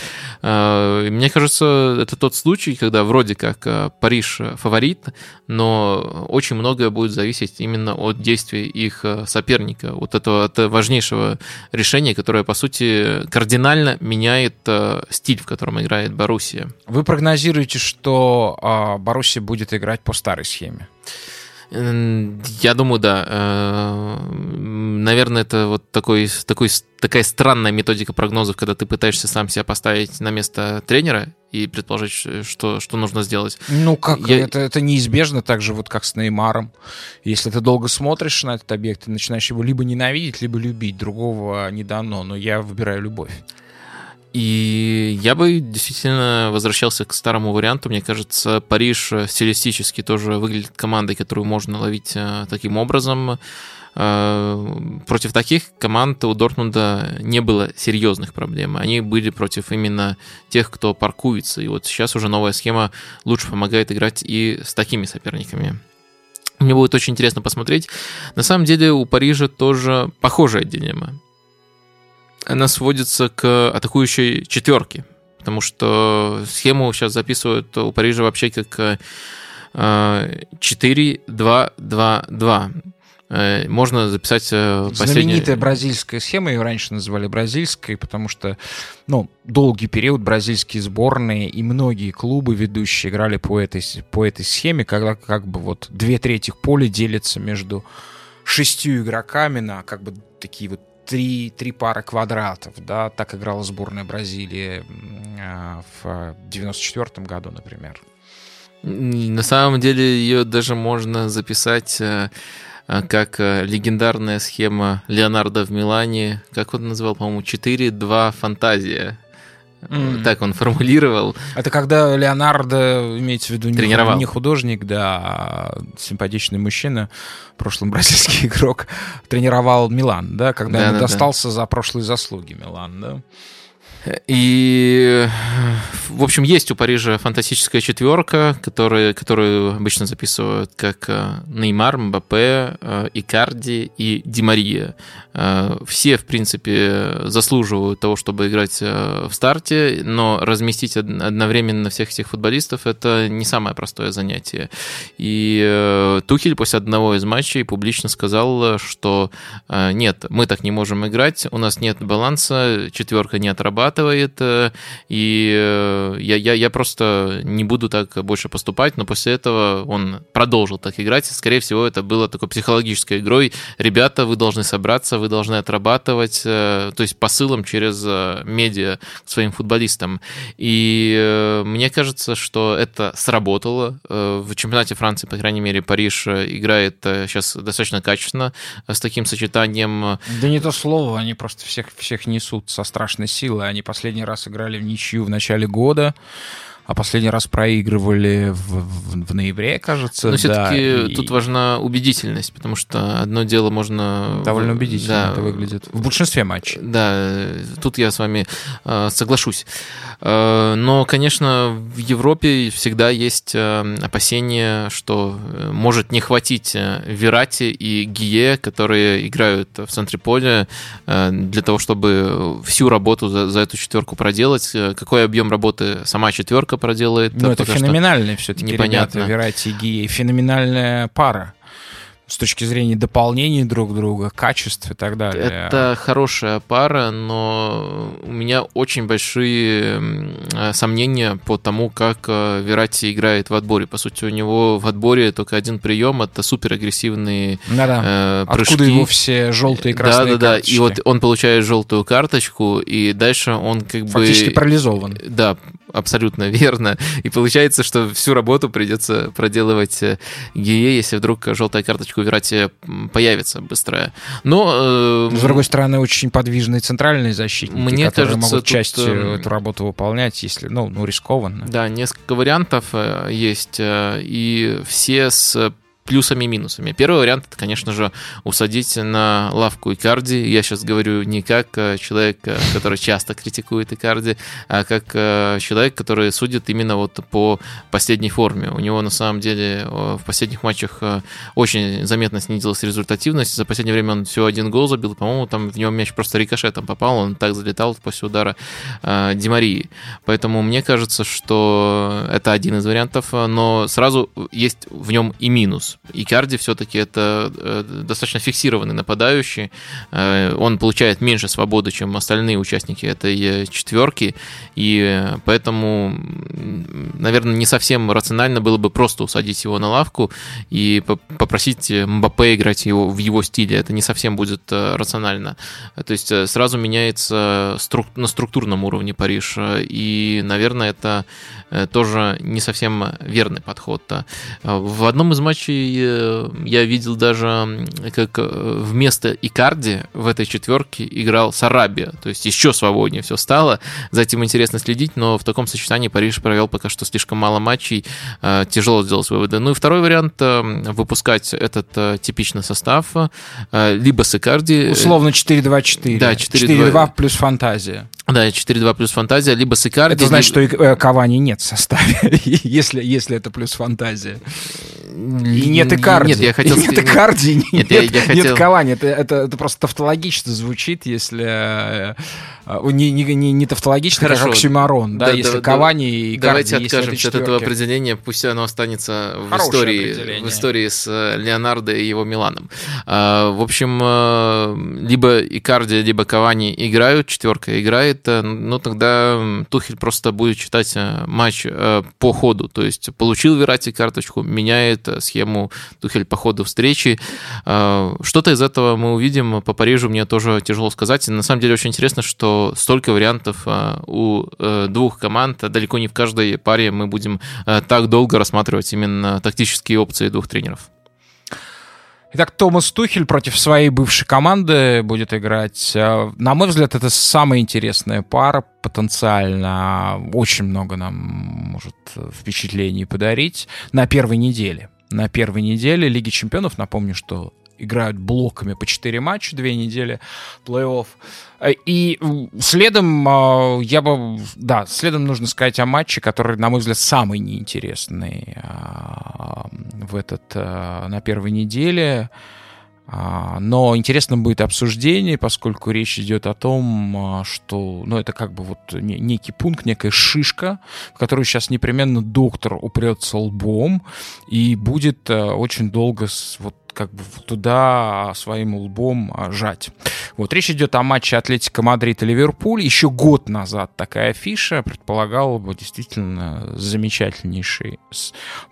Мне кажется, это тот случай, когда вроде как Париж фаворит, но очень многое будет зависеть именно от действий их соперника, вот этого от важнейшего решения, которое, по сути, кардинально меняет стиль, в котором играет Боруссия. Вы прогнозируете, что а, Боруссия будет играть по старой схеме? Я думаю, да. Э, наверное, это вот такой, такой, такая странная методика прогнозов, когда ты пытаешься сам себя поставить на место тренера и предположить, что, что нужно сделать. Ну, как Я... это, это неизбежно, так же вот как с Неймаром. Если ты долго смотришь на этот объект, ты начинаешь его либо ненавидеть, либо любить. Другого не дано, но я выбираю любовь. И я бы действительно возвращался к старому варианту. Мне кажется, Париж стилистически тоже выглядит командой, которую можно ловить э, таким образом. Э, против таких команд у Дортмунда не было серьезных проблем. Они были против именно тех, кто паркуется. И вот сейчас уже новая схема лучше помогает играть и с такими соперниками. Мне будет очень интересно посмотреть. На самом деле у Парижа тоже похожая дилемма она сводится к атакующей четверке, потому что схему сейчас записывают у Парижа вообще как 4-2-2-2. Э, э, можно записать э, последнее... Знаменитая бразильская схема, ее раньше называли бразильской, потому что ну, долгий период бразильские сборные и многие клубы ведущие играли по этой, по этой схеме, когда как бы вот две трети поля делятся между шестью игроками на как бы такие вот три, три пары квадратов, да, так играла сборная Бразилии а, в 94 году, например. На самом деле ее даже можно записать э, э, как э, легендарная схема Леонардо в Милане, как он назвал, по-моему, 4-2 фантазия. Mm. Так он формулировал. Это когда Леонардо, имеется в виду не, не художник, да, а симпатичный мужчина, в прошлом бразильский игрок, тренировал Милан, да, когда да, ему да, достался да. за прошлые заслуги Милан, да. И, в общем, есть у Парижа фантастическая четверка, которая, которую обычно записывают как э, Неймар, Мбаппе, э, Икарди и Ди Мария. Э, все, в принципе, заслуживают того, чтобы играть в старте, но разместить одновременно всех этих футболистов – это не самое простое занятие. И Тухель после одного из матчей публично сказал, что нет, мы так не можем играть, у нас нет баланса, четверка не отрабатывает, захватывает, э, и э, я, я, я просто не буду так больше поступать, но после этого он продолжил так играть, скорее всего, это было такой психологической игрой. Ребята, вы должны собраться, вы должны отрабатывать, э, то есть посылом через медиа к своим футболистам. И мне кажется, что это сработало. В чемпионате Франции, по крайней мере, Париж играет сейчас достаточно качественно с таким сочетанием. Да не то слово, они просто всех, всех несут со страшной силой. Они последний раз играли в ничью в начале года. А последний раз проигрывали в, в, в ноябре, кажется. Но все-таки да, тут и... важна убедительность, потому что одно дело можно... Довольно убедительно да, это выглядит. В большинстве матчей. Да, тут я с вами э, соглашусь. Э, но, конечно, в Европе всегда есть э, опасения, что э, может не хватить э, Верати и Гие, которые играют в центре поля, э, для того, чтобы всю работу за, за эту четверку проделать. Какой объем работы сама четверка Мексика проделает. Ну, это феноменальные все-таки непонятно. ребята, Верати и. Феноменальная пара с точки зрения дополнений друг друга, качеств и так далее. Это хорошая пара, но у меня очень большие сомнения по тому, как э, Верати играет в отборе. По сути, у него в отборе только один прием, это супер агрессивные э, прыжки. Откуда его все желтые и красные Да, да, да. И вот он получает желтую карточку, и дальше он как бы... Фактически парализован. Да, абсолютно верно. И получается, что всю работу придется проделывать э, Гие, если вдруг желтая карточка у Верати появится быстрая. Но... Э, С другой стороны, очень подвижные центральные защитники, мне которые кажется, могут частью э, эту работу выполнять, если, ну, ну, рискованно. Да, несколько вариантов э, есть, и все с плюсами и минусами. Первый вариант это, конечно же, усадить на лавку Икарди. Я сейчас говорю не как э, человек, э, который часто критикует Икарди, а как э, человек, который судит именно вот по последней форме. У него на самом деле в последних матчах очень заметно снизилась результативность. За последнее время он всего один гол забил. По-моему, там в него мяч просто рикошетом попал. Он так залетал после удара Димарии. Поэтому мне кажется, что это один из вариантов, но сразу есть в нем и минус. Икарди все-таки это э, достаточно фиксированный нападающий. Э, он получает меньше свободы, чем остальные участники этой четверки. И поэтому, наверное, не совсем рационально было бы просто усадить его на лавку и попросить Мбаппе играть его в его стиле. Это не совсем будет э, рационально. То есть сразу меняется струк... на структурном уровне Париж. И, наверное, это тоже не совсем верный подход. В одном из матчей Э, я видел даже, как э, вместо Икарди в этой четверке играл Сарабия. То есть еще свободнее все стало. За этим интересно следить, но в таком сочетании Париж провел пока что слишком мало матчей. Э, тяжело сделать выводы. Ну и второй вариант выпускать этот типичный состав либо с Икарди. Условно 4-2-4. Да, 4-2 плюс фантазия. Да, 4-2 плюс фантазия, либо с Икарди. Это значит, либо... что Кавани нет в составе, если, если это плюс фантазия. И нет Икарди. Нет, я хотел... Нет Икарди, нет, нет, я хотел... нет Кавани. Это, это, это просто тавтологично звучит, если... Э, не, не, не, не тавтологично, Хорошо. как Оксюмарон, да, да если да, Кавани и Икарди, Давайте откажемся от этого определения, пусть оно останется в истории, в истории с э, Леонардо и его Миланом. А, в общем, э, либо Икарди, либо Кавани играют, четверка играет, ну тогда Тухель просто будет читать матч по ходу, то есть получил Верати карточку, меняет схему Тухель по ходу встречи. А, что-то из этого мы увидим по Парижу, мне тоже тяжело сказать. На самом деле очень интересно, что столько вариантов а, у э, двух команд, далеко не в каждой паре мы будем э, так долго рассматривать именно тактические опции двух тренеров. Итак, Томас Тухель против своей бывшей команды будет играть. А, на мой взгляд, это самая интересная пара потенциально. Очень много нам может впечатлений подарить на первой неделе на первой неделе Лиги Чемпионов. Напомню, что играют блоками по 4 матча, 2 недели плей-офф. И следом а, я бы, да, следом нужно сказать о матче, который, на мой взгляд, самый неинтересный а, в этот, а, на первой неделе. А, но интересно будет обсуждение, поскольку речь идет о том, а, что ну, это как бы вот некий пункт, некая шишка, в которую сейчас непременно доктор упрется лбом и будет а, очень долго вот как бы туда своим лбом а, жать. Вот речь идет о матче Атлетика Мадрид и Ливерпуль. Еще год назад такая фиша предполагала бы действительно замечательнейший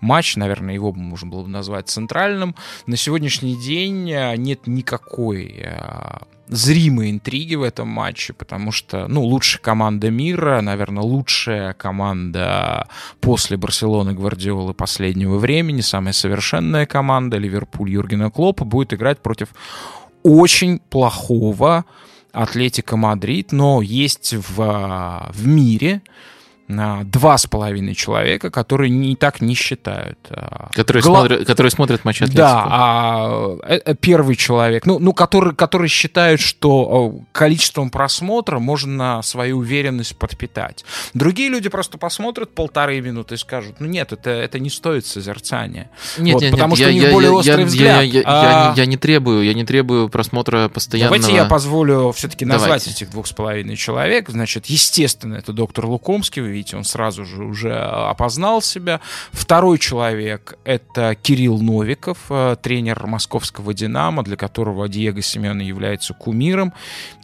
матч. Наверное, его можно было бы назвать центральным. На сегодняшний день а, нет никакой а, зримой интриги в этом матче, потому что, ну, лучшая команда мира, наверное, лучшая команда после Барселоны Гвардиолы последнего времени, самая совершенная команда, Ливерпуль Юргена Клопа, будет играть против очень плохого Атлетика Мадрид, но есть в, в мире два с половиной человека, которые не так не считают. А, которые, Гла... смотрят, которые смотрят матч Атлетико. Да, а э, э, первый человек, ну, ну который, который считает, что количеством просмотра можно свою уверенность подпитать. Другие люди просто посмотрят полторы минуты и скажут, ну нет, это, это не стоит созерцания. Нет, вот, нет, потому нет, что я, у них я, более я, острый я, взгляд. Я, я, а... я, я не требую, я не требую просмотра постоянного. Давайте я позволю все-таки назвать Давайте. этих двух с половиной человек. Значит, естественно, это доктор Лукомский, видите, он сразу же уже опознал себя. Второй человек — это Кирилл Новиков, э, тренер московского «Динамо», для которого Диего Семен является кумиром,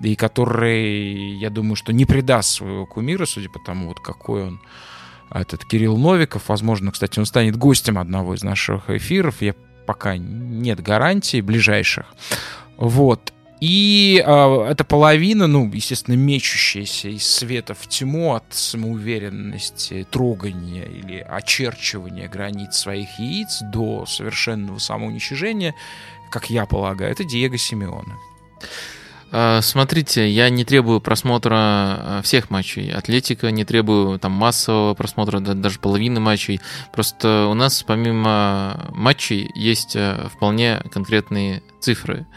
и который, я думаю, что не предаст своего кумира, судя по тому, вот какой он этот Кирилл Новиков. Возможно, кстати, он станет гостем одного из наших эфиров. Я пока нет гарантий ближайших. Вот. И э, эта половина, ну, естественно, мечущаяся из света в тьму от самоуверенности, трогания или очерчивания границ своих яиц до совершенного самоуничижения, как я полагаю, это Диего Симеона. А, смотрите, я не требую просмотра а, всех матчей. Атлетика не требую там массового просмотра, даже половины матчей. Просто у нас помимо матчей есть а, вполне конкретные цифры.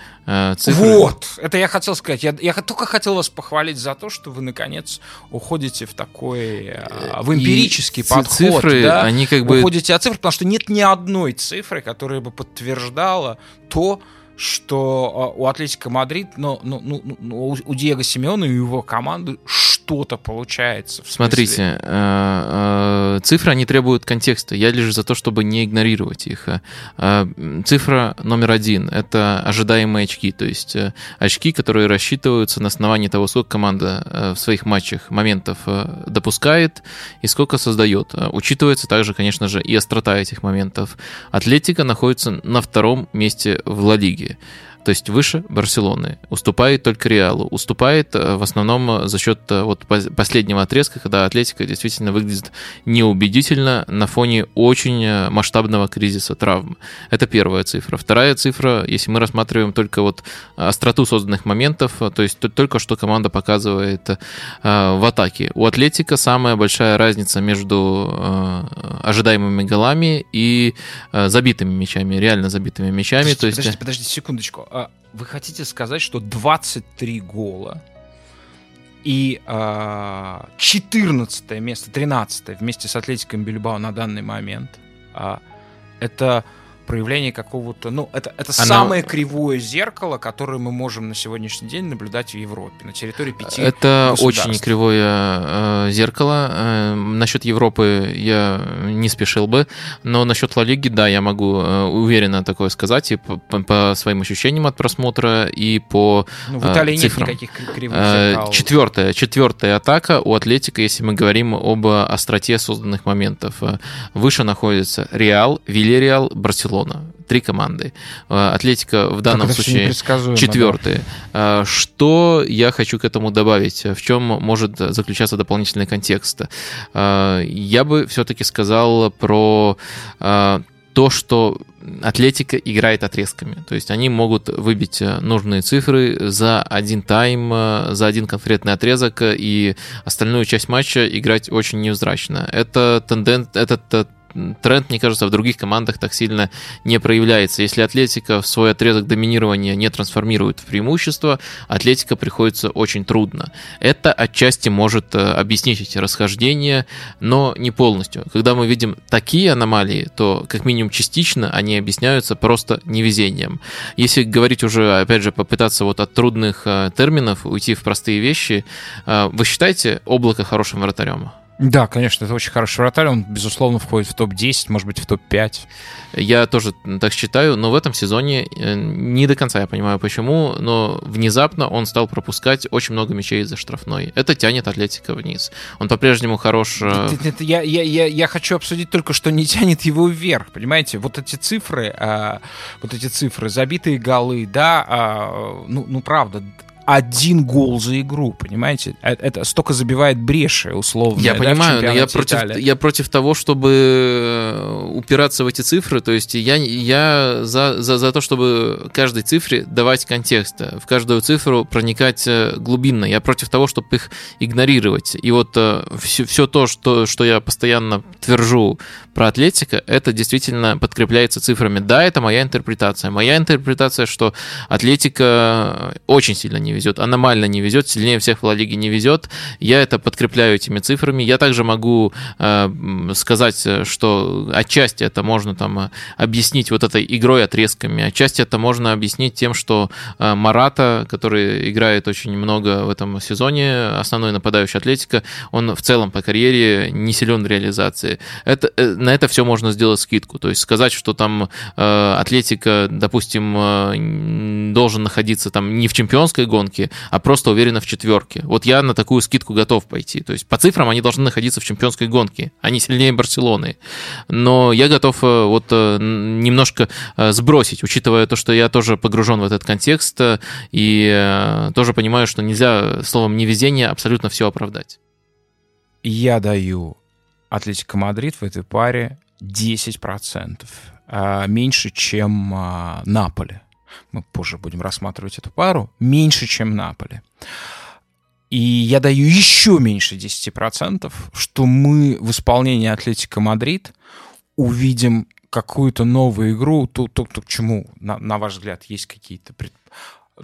цифры. Вот, это я хотел сказать. Я, я только хотел вас похвалить за то, что вы наконец уходите в такой, в эмпирический И подход. Цифры, да? они как бы... Уходите от цифр, потому что нет ни одной цифры, которая бы подтверждала то, что а, у Атлетика Мадрид, но, ну, ну, ну, у Диего Симеона и его команды что-то получается. Смотрите, э, э, цифры, они требуют контекста. Я лишь за то, чтобы не игнорировать их. Э, цифра номер один — это ожидаемые очки, то есть очки, которые рассчитываются на основании того, сколько команда в своих матчах моментов допускает и сколько создает. Учитывается также, конечно же, и острота этих моментов. Атлетика находится на втором месте в Ла Лиге то есть выше Барселоны. Уступает только Реалу. Уступает э, в основном э, за счет э, вот последнего отрезка, когда Атлетика действительно выглядит неубедительно на фоне очень масштабного кризиса травм. Это первая цифра. Вторая цифра, если мы рассматриваем только вот остроту созданных моментов, то есть только что команда показывает в атаке. У Атлетика самая большая разница между ожидаемыми голами и забитыми мячами, реально забитыми мячами. Подождите, то есть... подождите, подождите секундочку а вы хотите сказать, что 23 гола и э, 14 место, 13 вместе с Атлетиком Бильбао на данный момент э, это проявление какого-то, ну, это, это Она... самое кривое зеркало, которое мы можем на сегодняшний день наблюдать в Европе, на территории пяти Это очень кривое э, зеркало. Э, насчет Европы я не спешил бы, но насчет Ла Лиги, да, я могу э, уверенно такое сказать, и по, по, по своим ощущениям от просмотра, и по ну, в Италии э, цифрам. нет никаких кривых э, зеркал. Четвертая, четвертая атака у Атлетика, если мы говорим об остроте созданных моментов. Выше находится Реал, Вильяреал, Барселона Барселона. Три команды. Э, Атлетика в данном так, случае четвертые. Да. Э, что я хочу к этому добавить? В чем может заключаться дополнительный контекст? Э, я бы все-таки сказал про то, что Атлетика играет отрезками. То есть они могут выбить нужные цифры за один тайм, за один конкретный отрезок и остальную часть матча играть очень невзрачно. Это тенден... этот тренд, мне кажется, в других командах так сильно не проявляется. Если Атлетика в свой отрезок доминирования не трансформирует в преимущество, Атлетика приходится очень трудно. Это отчасти может э, объяснить эти расхождения, но не полностью. Когда мы видим такие аномалии, то как минимум частично они объясняются просто невезением. Если говорить уже, опять же, попытаться вот от трудных э, терминов уйти в простые вещи, э, вы считаете облако хорошим вратарем? Да, конечно, это очень хороший вратарь. Он, безусловно, входит в топ-10, может быть, в топ-5. Я тоже так считаю, но в этом сезоне э, не до конца я понимаю почему, но внезапно он стал пропускать очень много мячей из-за штрафной. Это тянет Атлетика вниз. Он по-прежнему хорош... Э, я, я, я, я хочу обсудить только, что не тянет его вверх, понимаете? Вот эти цифры, а, вот эти цифры, забитые голы, да, а, ну, ну правда, один гол за игру, понимаете? Э, это столько забивает бреши, условно. Я да, понимаю, но я против, я против того, чтобы э, упираться в эти цифры. То есть я, я за, за, за то, чтобы каждой цифре давать контекст, в каждую цифру проникать э, глубинно. Я против того, чтобы их игнорировать. И вот все, все то, что, что я постоянно твержу про Атлетика, это действительно подкрепляется цифрами. Да, это моя интерпретация. Моя интерпретация, что Атлетика очень сильно не везет, аномально не везет, сильнее всех в Ла Лиге не везет. Я это подкрепляю этими цифрами. Я также могу э, сказать, что отчасти это можно там объяснить вот этой игрой отрезками, отчасти это можно объяснить тем, что э, Марата, который играет очень много в этом сезоне, основной нападающий Атлетика, он в целом по карьере не силен в реализации. Это, э, на это все можно сделать скидку. То есть сказать, что там э, Атлетика, допустим, э, должен находиться там не в чемпионской гонке, гонки, а просто уверенно в четверке. Вот я на такую скидку готов пойти. То есть по цифрам они должны находиться в чемпионской гонке. Они сильнее Барселоны. Но я готов э, вот э, немножко э, сбросить, учитывая то, что я тоже погружен в этот контекст и тоже понимаю, что нельзя словом невезение абсолютно все оправдать. Я даю Атлетико Мадрид в этой паре 10%. А, меньше, чем а, Наполи мы позже будем рассматривать эту пару, меньше, чем Наполи. И я даю еще меньше 10%, что мы в исполнении Атлетика Мадрид увидим какую-то новую игру, то, то, то к чему, на, на ваш взгляд, есть какие-то пред,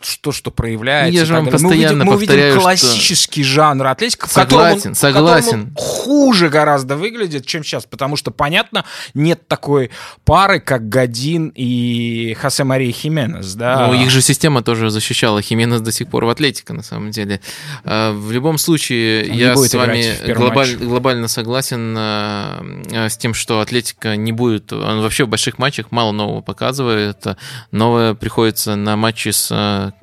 что, что проявляется. Я же вам постоянно мы увидим, повторяю, мы увидим классический что... жанр атлетика, согласен, в согласен. В хуже гораздо выглядит, чем сейчас, потому что, понятно, нет такой пары, как Гадин и Хосе Мария Хименес, да. Ну, их же система тоже защищала Хименес до сих пор в атлетика, на самом деле. А, в любом случае, Он я с вами глобаль, глобально согласен а, а, с тем, что атлетика не будет, он вообще в больших матчах мало нового показывает, новое приходится на матчи с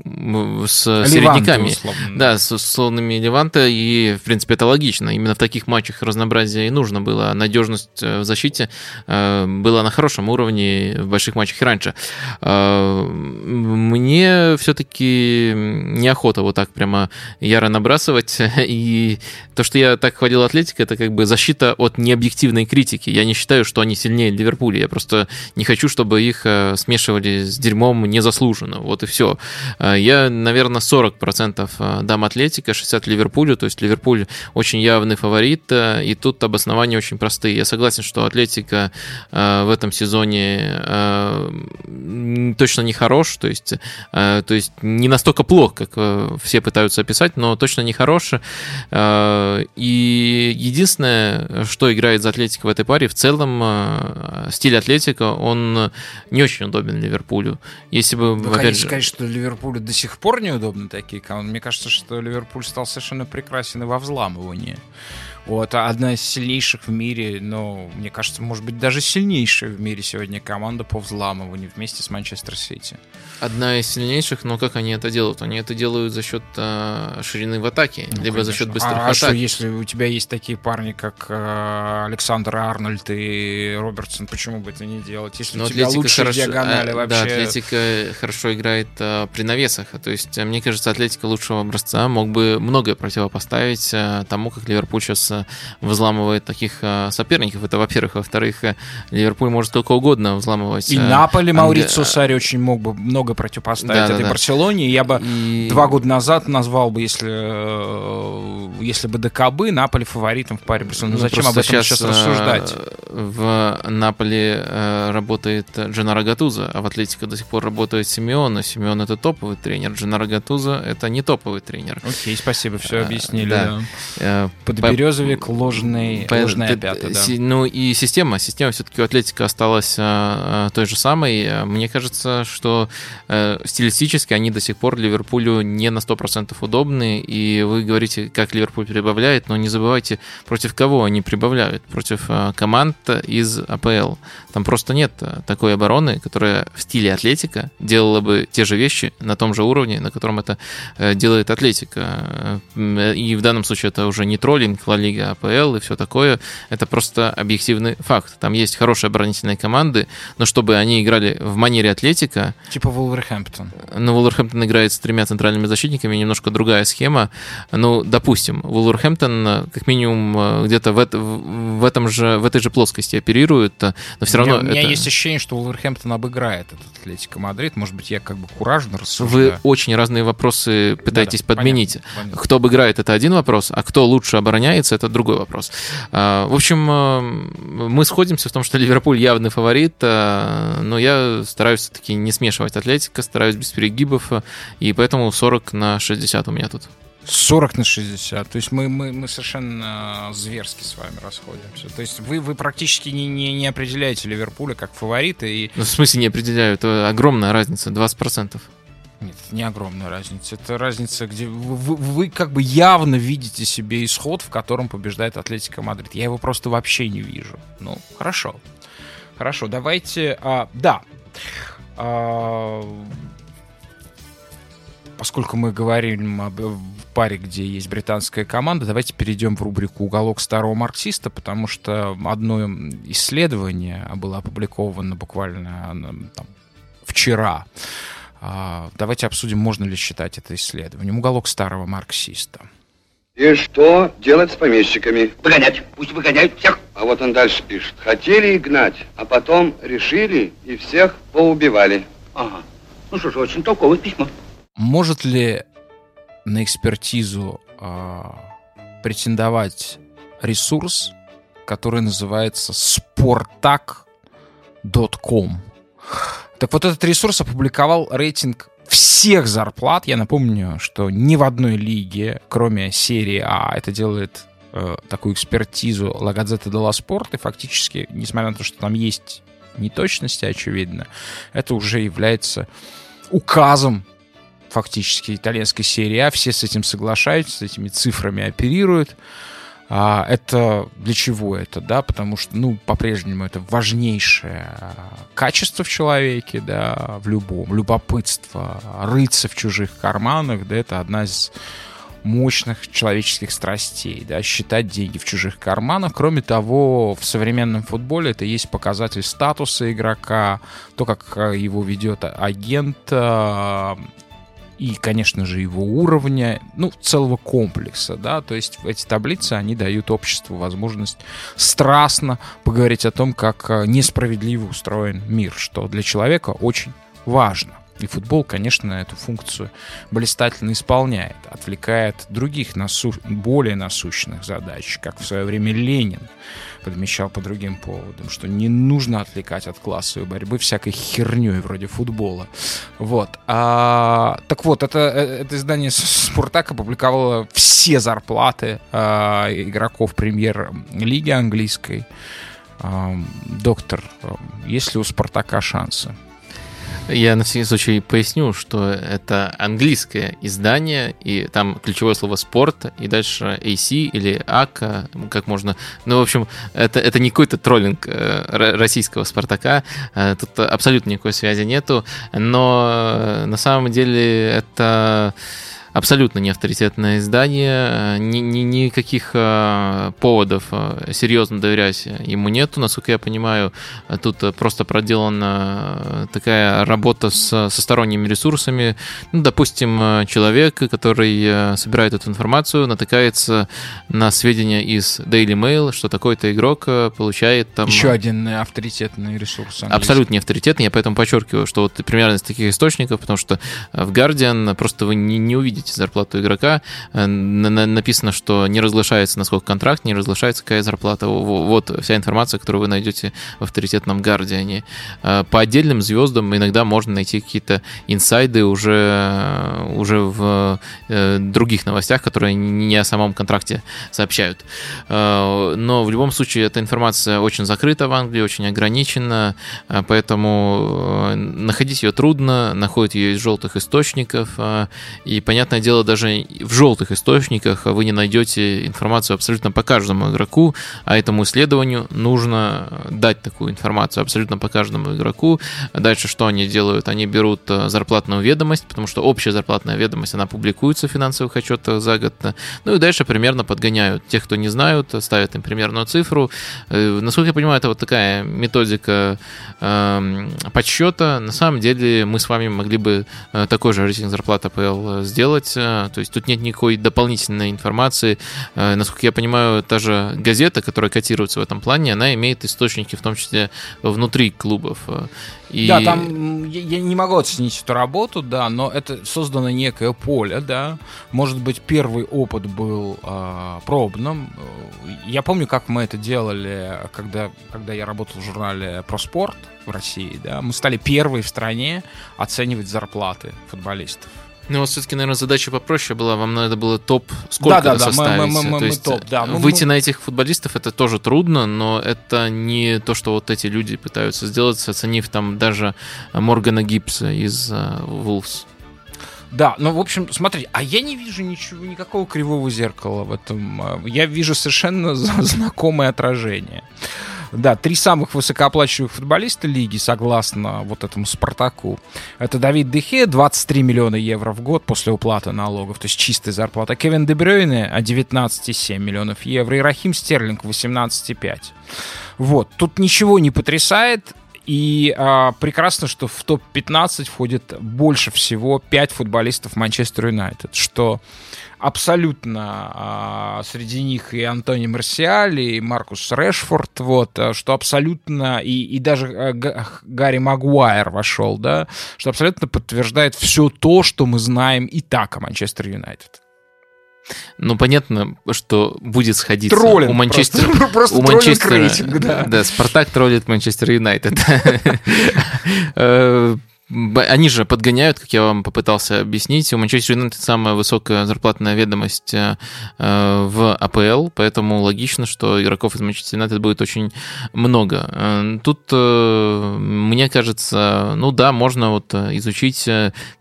с Леванты, середняками. Условно. Да, с условными Леванта, и, в принципе, это логично. Именно в таких матчах разнообразие и нужно было. Надежность э, в защите э, была на хорошем уровне в больших матчах и раньше. Э, мне все-таки неохота вот так прямо яро набрасывать, и то, что я так хвалил Атлетик, это как бы защита от необъективной критики. Я не считаю, что они сильнее Ливерпуля. Я просто не хочу, чтобы их смешивали с дерьмом незаслуженно. Вот и все. Э, я, наверное, 40% э, дам Атлетика, 60% Ливерпулю. То есть Ливерпуль очень явный фаворит, э, и тут обоснования очень простые. Я согласен, что Атлетика в этом сезоне точно не хорош, то есть, то есть не настолько плох, как все пытаются описать, но точно не хорош. И единственное, что играет за Атлетика в этой паре, в целом стиль Атлетика, он не очень удобен Ливерпулю. Если бы, ну, опять же... сказать, что Ливерпулю до сих пор неудобны такие команды. Мне кажется, что Ливерпуль стал совершенно прекрасен и во взламывании. Вот, одна из сильнейших в мире, ну, мне кажется, может быть, даже сильнейшая в мире сегодня команда по взламыванию вместе с Манчестер Сити. Одна из сильнейших, но как они это делают? Они это делают за счет э, ширины в атаке, ну, либо конечно. за счет быстрых а, атак. А что, если у тебя есть такие парни, как э, Александр Арнольд и Робертсон, почему бы это не делать? Если но у тебя лучшие хорошо, диагонали а, вообще... Да, Атлетика хорошо играет а, при навесах. То есть, мне кажется, Атлетика лучшего образца мог бы многое противопоставить а, тому, как Ливерпуль сейчас взламывает таких а, соперников. Это, во-первых. Во-вторых, э, Ливерпуль может сколько угодно взламывать. И э, Наполи Маурицио Сари очень мог бы много противопоставить да, этой да, Барселоне. Я бы и... два года назад назвал бы, если, э, если бы ДКБ, Наполи фаворитом в паре Барселоны. Ну, зачем об этом сейчас, сейчас рассуждать? В Наполе работает Дженаро Гатуза, а в Атлетико до сих пор работает Симеон. Симеон это топовый тренер. Дженаро Гатуза это не топовый тренер. Окей, спасибо, все объяснили. Да. Подберезовик человек ложный, По, ложная пята, да. Ну и система, система все-таки у Атлетика осталась а, той же самой. Мне кажется, что а, стилистически они до сих пор Ливерпулю не на 100% удобны, и вы говорите, как Ливерпуль прибавляет, но не забывайте, против кого они прибавляют. Против а, команд, из АПЛ. Там просто нет такой обороны, которая в стиле Атлетика делала бы те же вещи на том же уровне, на котором это делает Атлетико. И в данном случае это уже не троллинг Ла Лига, АПЛ и все такое. Это просто объективный факт. Там есть хорошие оборонительные команды, но чтобы они играли в манере Атлетико... Типа Вулверхэмптон. Ну, Вулверхэмптон играет с тремя центральными защитниками, немножко другая схема. Ну, допустим, Вулверхэмптон как минимум где-то в, это, в, этом же, в этой же плоскости оперирует, но все равно... У меня, это... у меня есть ощущение, что Вулверхэмптон обыграет этот Атлетико Мадрид. Может быть, я как бы куражно рассуждаю. Вы очень разные вопросы пытаетесь Да-да, подменить. понятно, понятно. Кто обыграет, это один вопрос, а кто лучше обороняется, это другой вопрос. А, В общем, э, мы сходимся в том, что Ливерпуль явный фаворит, э, но я стараюсь все-таки не смешивать Атлетика, стараюсь без перегибов, э, и поэтому 40 на 60 у меня тут. 40 на 60. То есть мы, мы, мы совершенно зверски с вами расходимся. То есть вы, вы практически не, не, не определяете Ливерпуля как фаворита. И... Ну, в смысле не определяю, это огромная разница, 20%. Нет, это не огромная разница. Это разница, где вы, вы- вы как бы явно видите себе исход, в котором побеждает Атлетика Мадрид. Я его просто вообще не вижу. Ну, хорошо. Хорошо, давайте... а, да. А, поскольку мы говорим об паре, где есть британская команда, давайте перейдем в рубрику «Уголок старого марксиста», потому что одно исследование было опубликовано буквально м, там, вчера. А, Давайте обсудим, можно ли считать это исследованием. «Уголок старого марксиста». И что делать с помещиками? Выгонять. Пусть выгоняют всех. А вот он дальше пишет. Хотели гнать, а потом решили и всех поубивали. Ага. Ну что ж, очень толковое письмо. Может ли на экспертизу а, претендовать ресурс, который называется sportak.com? Так вот, этот ресурс опубликовал рейтинг всех зарплат. Я напомню, что ни в одной лиге, кроме серии А, это делает э, такую экспертизу La Gazzetta dello Sport, и фактически, несмотря на то, что там есть неточности, очевидно, это уже является указом фактически итальянской серии А. Все с этим соглашаются, с этими цифрами оперируют. А, это для чего это, да? Потому что, ну, по-прежнему это важнейшее а, качество в человеке, да, в любом. Любопытство, рыться в чужих карманах, да, это одна из мощных человеческих страстей, да, считать деньги в чужих карманах. Кроме того, в современном футболе это есть показатель статуса игрока, то, как а, его ведет агент, а, и, конечно же, его уровня, ну, целого комплекса, да, то есть эти таблицы, они дают обществу возможность страстно поговорить о том, как э, несправедливо устроен мир, что для человека очень важно. И футбол, конечно, эту функцию блистательно исполняет, отвлекает других насу... более насущных задач, как в свое время Ленин подмечал по другим поводам, что не нужно отвлекать от классовой борьбы всякой херней вроде футбола. Вот. А, так вот, это, э, это издание Спартак опубликовало все зарплаты а, игроков премьер-лиги английской. А, доктор, есть ли у Спартака шансы? Я на всякий случай поясню, что это английское издание, и там ключевое слово спорт, и дальше AC или АК, как можно. Ну, в общем, это, это не какой-то троллинг э, ро- российского Спартака, э, тут абсолютно никакой связи нету, но э, на самом деле это абсолютно не авторитетное издание, ни, ни- никаких э, поводов э, серьезно доверять ему нету, насколько я понимаю. Тут э, просто проделана э, такая работа с, со сторонними ресурсами. Ну, допустим, э, человек, который э, собирает эту информацию, натыкается на сведения из Daily Mail, что такой-то игрок э, получает там... Еще один э, авторитетный ресурс. английский. Абсолютно не авторитетный, я поэтому подчеркиваю, что вот примерно из таких источников, потому что э, в Guardian просто вы не, не увидите зарплату игрока, Э, на- на- написано, что не разглашается, насколько контракт, не разглашается, какая зарплата. Во- Вот вся информация, которую вы найдете в авторитетном Guardian. Э, По отдельным звездам иногда можно найти какие-то инсайды уже, уже в э, других новостях, которые не о самом контракте сообщают. Э, Но в любом случае эта информация очень закрыта в Англии, очень ограничена, э, поэтому э, находить ее трудно, находят ее из желтых источников, э, и понятно, понятное дело, даже в желтых источниках вы не найдете информацию абсолютно по каждому игроку, а этому исследованию нужно дать такую информацию абсолютно по каждому игроку. Дальше что они делают? Они берут э, зарплатную ведомость, потому что общая зарплатная ведомость, она публикуется в финансовых отчетах за год. Ну и дальше примерно подгоняют тех, кто не знают, ставят им примерную цифру. Э, насколько я понимаю, это вот такая методика э, подсчета. На самом деле мы с вами могли бы э, такой же рейтинг зарплат АПЛ сделать. То есть тут нет никакой дополнительной информации. Насколько я понимаю, та же газета, которая котируется в этом плане, она имеет источники, в том числе внутри клубов. И... Да, там я не могу оценить эту работу, да, но это создано некое поле, да. Может быть, первый опыт был э, пробным. Я помню, как мы это делали, когда, когда я работал в журнале «Про спорт» в России, да. Мы стали первые в стране оценивать зарплаты футболистов. Ну, вот все-таки, наверное, задача попроще была. Вам надо было топ сколько да, да, составить. Да, мы, мы, мы, То есть топ, да. Выйти мы... на этих футболистов это тоже трудно, но это не то, что вот эти люди пытаются сделать, оценив там даже Моргана Гибса из Вулфс. Uh, да, ну, в общем, смотрите, а я не вижу ничего, никакого кривого зеркала в этом. А, я вижу совершенно знакомое отражение. Да, три самых высокооплачиваемых футболиста лиги, согласно вот этому Спартаку. Это Давид Дехе, 23 миллиона евро в год после уплаты налогов, то есть чистая зарплата. Кевин Дебрёйне, 19,7 миллионов евро. И Рахим Стерлинг, 18,5. Вот, тут ничего не потрясает. И а, прекрасно, что в топ-15 входит больше всего 5 футболистов Манчестер Юнайтед, что абсолютно а, среди них и Антони Марсиаль, и Маркус Решфорд, вот, а, что абсолютно, и, и даже а, Гарри Магуайр вошел, да, что абсолютно подтверждает все то, что мы знаем и так о Манчестер Юнайтед. Ну, понятно, что будет. Троллинг у Манчестера. Просто, просто у Манчестера, рейтинг, да. Да, Спартак троллит Манчестер Юнайтед. Э, они же подгоняют, как я вам попытался объяснить. У Манчестер Юнайтед самая высокая зарплатная ведомость э, в АПЛ, поэтому логично, что игроков из Манчестер Юнайтед будет очень много. Э, тут, э, мне кажется, ну да, можно вот изучить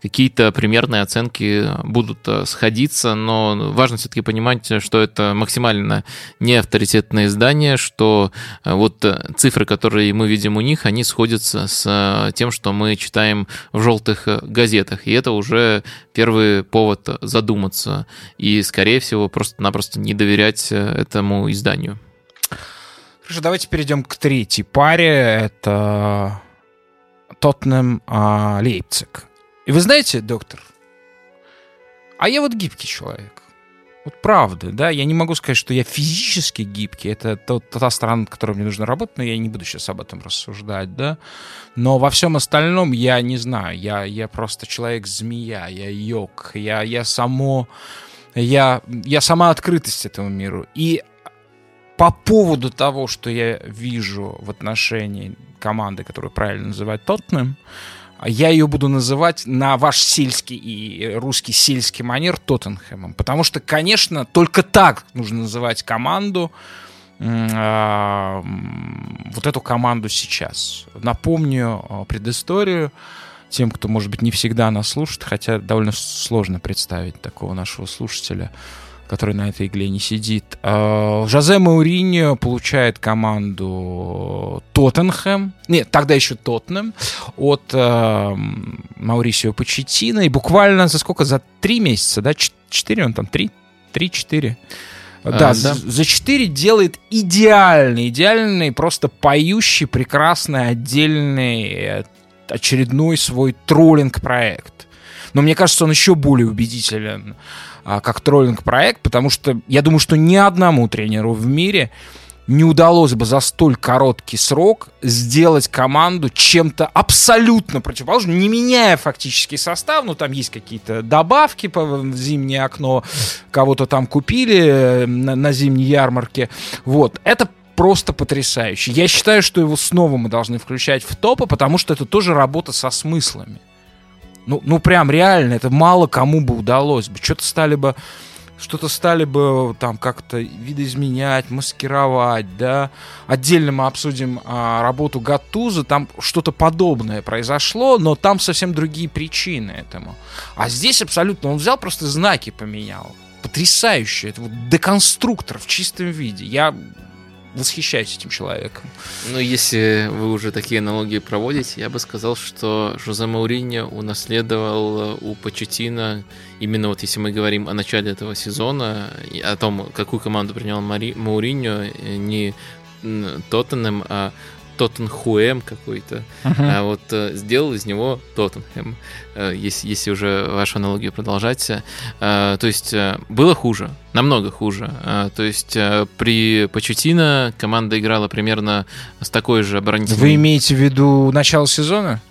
какие-то примерные оценки будут сходиться, но важно все-таки понимать, что это максимально неавторитетное издание, что вот цифры, которые мы видим у них, они сходятся с тем, что мы читаем читаем в желтых э, газетах. И это уже первый повод задуматься и, скорее всего, просто-напросто не доверять э, этому изданию. Хорошо, давайте перейдем к третьей паре. Это Тоттенхэм а, Лейпциг. И вы знаете, доктор, а я вот гибкий человек. Вот правда, да, я не могу сказать, что я физически гибкий, это тот, та сторона, над которой мне нужно работать, но я не буду сейчас об этом рассуждать, да, но во всем остальном я не знаю, я, я просто человек-змея, я йог, я, я само, я, я сама открытость этому миру, и по поводу того, что я вижу в отношении команды, которую правильно называть Тоттенхэм, я ее буду называть на ваш сельский и русский сельский манер Тоттенхэмом. Потому что, конечно, только так нужно называть команду, э, вот эту команду сейчас. Напомню э, предысторию тем, кто, может быть, не всегда нас слушает, хотя довольно сложно представить такого нашего слушателя который на этой игле не сидит. А, Жозе Мауриньо получает команду Тоттенхэм, нет, тогда еще Тоттенхэм, от э, Маурисио Почетина, и буквально за сколько? За три месяца, да? Четыре он там? Три? Три-четыре. А, да, да, за четыре делает идеальный, идеальный, просто поющий, прекрасный, отдельный, э, очередной свой троллинг-проект. Но мне кажется, он еще более убедителен а, как троллинг-проект, потому что я думаю, что ни одному тренеру в мире не удалось бы за столь короткий срок сделать команду чем-то абсолютно противоположным, не меняя фактически состав, ну там есть какие-то добавки по зимнее окно, кого-то там купили э, на, на зимней ярмарке, вот, это просто потрясающе. Я считаю, что его снова мы должны включать в топы, потому что это тоже работа со смыслами. Ну, ну прям реально, это мало кому бы удалось бы. Что-то стали бы что-то стали бы там как-то видоизменять, маскировать, да. Отдельно мы обсудим а, работу Гатуза, там что-то подобное произошло, но там совсем другие причины этому. А здесь абсолютно, он взял просто знаки поменял. Потрясающе, это вот деконструктор в чистом виде. Я восхищаюсь этим человеком. Ну, если вы уже такие аналогии проводите, я бы сказал, что Жозе Мауриньо унаследовал у Почетина, именно вот если мы говорим о начале этого сезона, о том, какую команду принял Мари... Мауриньо, э, не Тоттенхэм, а Тоттенхуэм какой-то, uh-huh. а вот э, сделал из него Тоттенхэм, э, если, если уже вашу аналогию продолжать. Э, то есть э, было хуже, намного хуже. Э, то есть э, при Почетино команда играла примерно с такой же оборонительной... Вы имеете в виду начало сезона?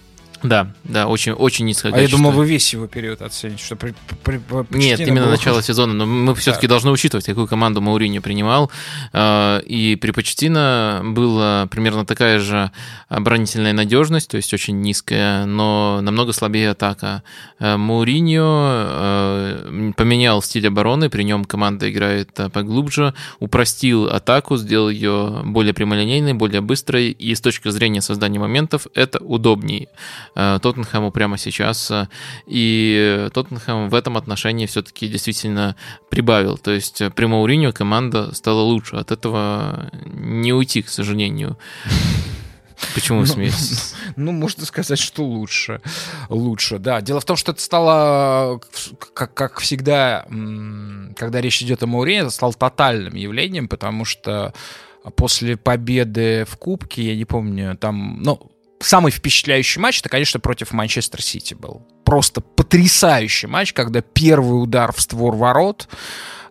Да, да, очень, очень низкое А я думал, вы весь его период оцените, что при, при, при Нет, именно начало сезона, но мы все-таки да. должны учитывать, какую команду Мауриньо принимал. А, и при Почтино была примерно такая же оборонительная надежность, то есть очень низкая, но намного слабее атака. А, Мауриньо а, поменял стиль обороны, при нем команда играет поглубже, упростил атаку, сделал ее более прямолинейной, более быстрой, и с точки зрения создания моментов это удобнее. Э, Тоттенхэму прямо сейчас. Э, и Тоттенхэм в этом отношении все-таки действительно прибавил. То есть э, при Мауриньо команда стала лучше. От этого не уйти, к сожалению. Почему вы ну, смеетесь? Ну, можно сказать, что лучше. Лучше, да. Дело в том, что это стало, как, как всегда, когда речь идет о Маурине, это стало тотальным явлением, потому что после победы в Кубке, я не помню, там, ну, самый впечатляющий матч, это, конечно, против Манчестер Сити был. Просто потрясающий матч, когда первый удар в створ ворот,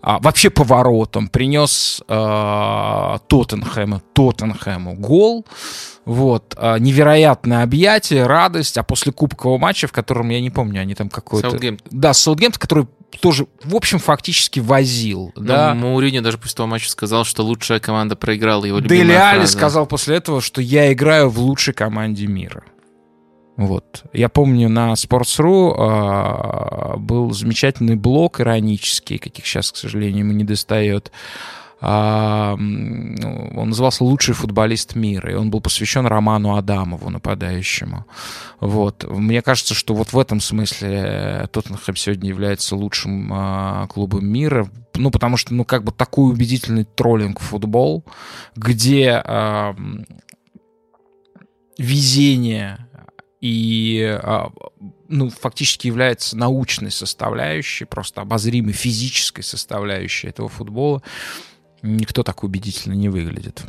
а, вообще по воротам, принес а, Тоттенхэму, Тоттенхэму гол. Вот, а, невероятное объятие, радость, а после кубкового матча, в котором, я не помню, они там какой-то... Саутгемптон. Да, Саутгемптон, который тоже, в общем, фактически возил. Но да. Мауриньо даже после того матча сказал, что лучшая команда проиграла его любимая Дели Али сказал после этого, что я играю в лучшей команде мира. Вот. Я помню, на Sports.ru э, был замечательный блог иронический, каких сейчас, к сожалению, ему не достает, а, ну, он назывался «Лучший футболист мира», и он был посвящен Роману Адамову, нападающему. Вот. Мне кажется, что вот в этом смысле Тоттенхэм сегодня является лучшим а, клубом мира, ну, потому что, ну, как бы такой убедительный троллинг футбол, где а, везение и ну, фактически является научной составляющей, просто обозримой физической составляющей этого футбола никто так убедительно не выглядит.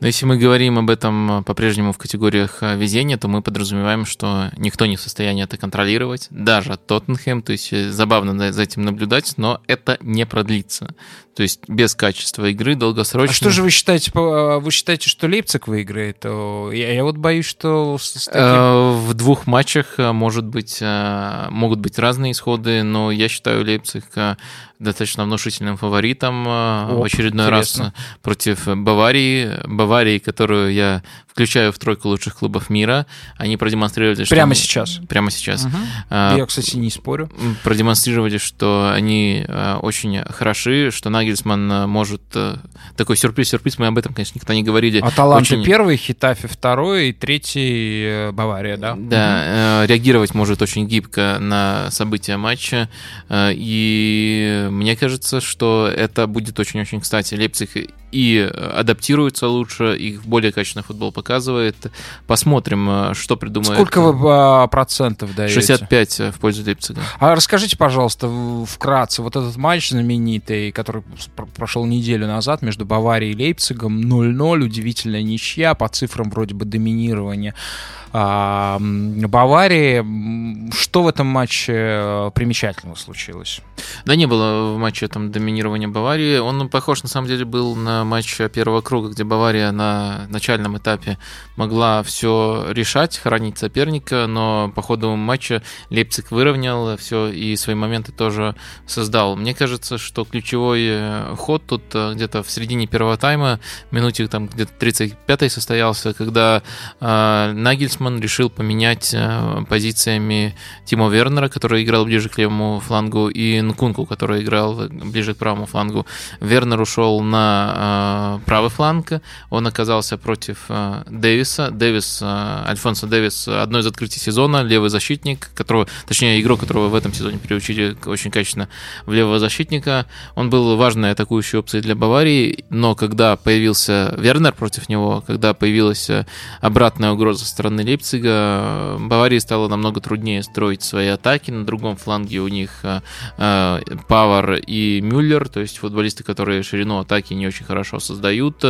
Но если мы говорим об этом по-прежнему в категориях э, везения, то мы подразумеваем, что никто не в состоянии это контролировать, даже Тоттенхэм, то есть э, забавно за этим наблюдать, но это не продлится. То есть без качества игры долгосрочно. А что же вы считаете? А, вы считаете, что Лейпциг выиграет? Я, я вот боюсь, что таким... Э, в двух матчах может быть могут быть разные исходы, но я считаю Лейпциг достаточно внушительным фаворитом Оп, в очередной интересно. раз против Баварии. Баварии, которую я включаю в тройку лучших клубов мира. Они продемонстрировали, что... Прямо сейчас? Прямо сейчас. Угу. Я, кстати, не спорю. Продемонстрировали, что они очень хороши, что Нагельсман может... Такой сюрприз-сюрприз, мы об этом, конечно, никогда не говорили. А Таланты очень... первый, Хитафи второй и третий э, Бавария, да? Да, угу. реагировать может очень гибко на события матча. И мне кажется, что это будет очень-очень кстати. Лейпциг и адаптируется лучше, и более качественный футбол показывает. Посмотрим, э, что придумает. Сколько вы а, процентов даете? 65 в пользу Лейпцига. А расскажите, пожалуйста, вкратце, вот этот матч знаменитый, который прошел неделю назад между Баварией и Лейпцигом, 0-0, удивительная ничья, по цифрам вроде бы доминирования. Баварии. Что в этом матче э, примечательного случилось? Да не было в матче там доминирования Баварии. Он похож, на самом деле, был на матч первого круга, где Бавария на начальном этапе могла все решать, хранить соперника, но по ходу матча Лейпциг выровнял все и свои моменты тоже создал. Мне кажется, что ключевой э, ход тут э, где-то в середине первого тайма, минуте там где-то 35-й состоялся, когда э, Нагельсман Нагельсман решил поменять э, позициями Тимо Вернера, который играл ближе к левому флангу, и Нкунку, который играл ближе к правому флангу. Вернер ушел на э, правый фланг, он оказался против Дэвиса. Дэвис, Альфонсо Дэвис, одно из открытий сезона, левый защитник, которого, точнее, игрок, которого в этом сезоне приучили очень качественно в левого защитника. Он был важной атакующей опцией для Баварии, но когда появился Вернер против него, когда появилась э, обратная угроза со стороны Лейпцига, Баварии стало намного труднее строить свои атаки. На другом фланге у них э, э, Павар и Мюллер, то есть футболисты, которые ширину атаки не очень хорошо создают.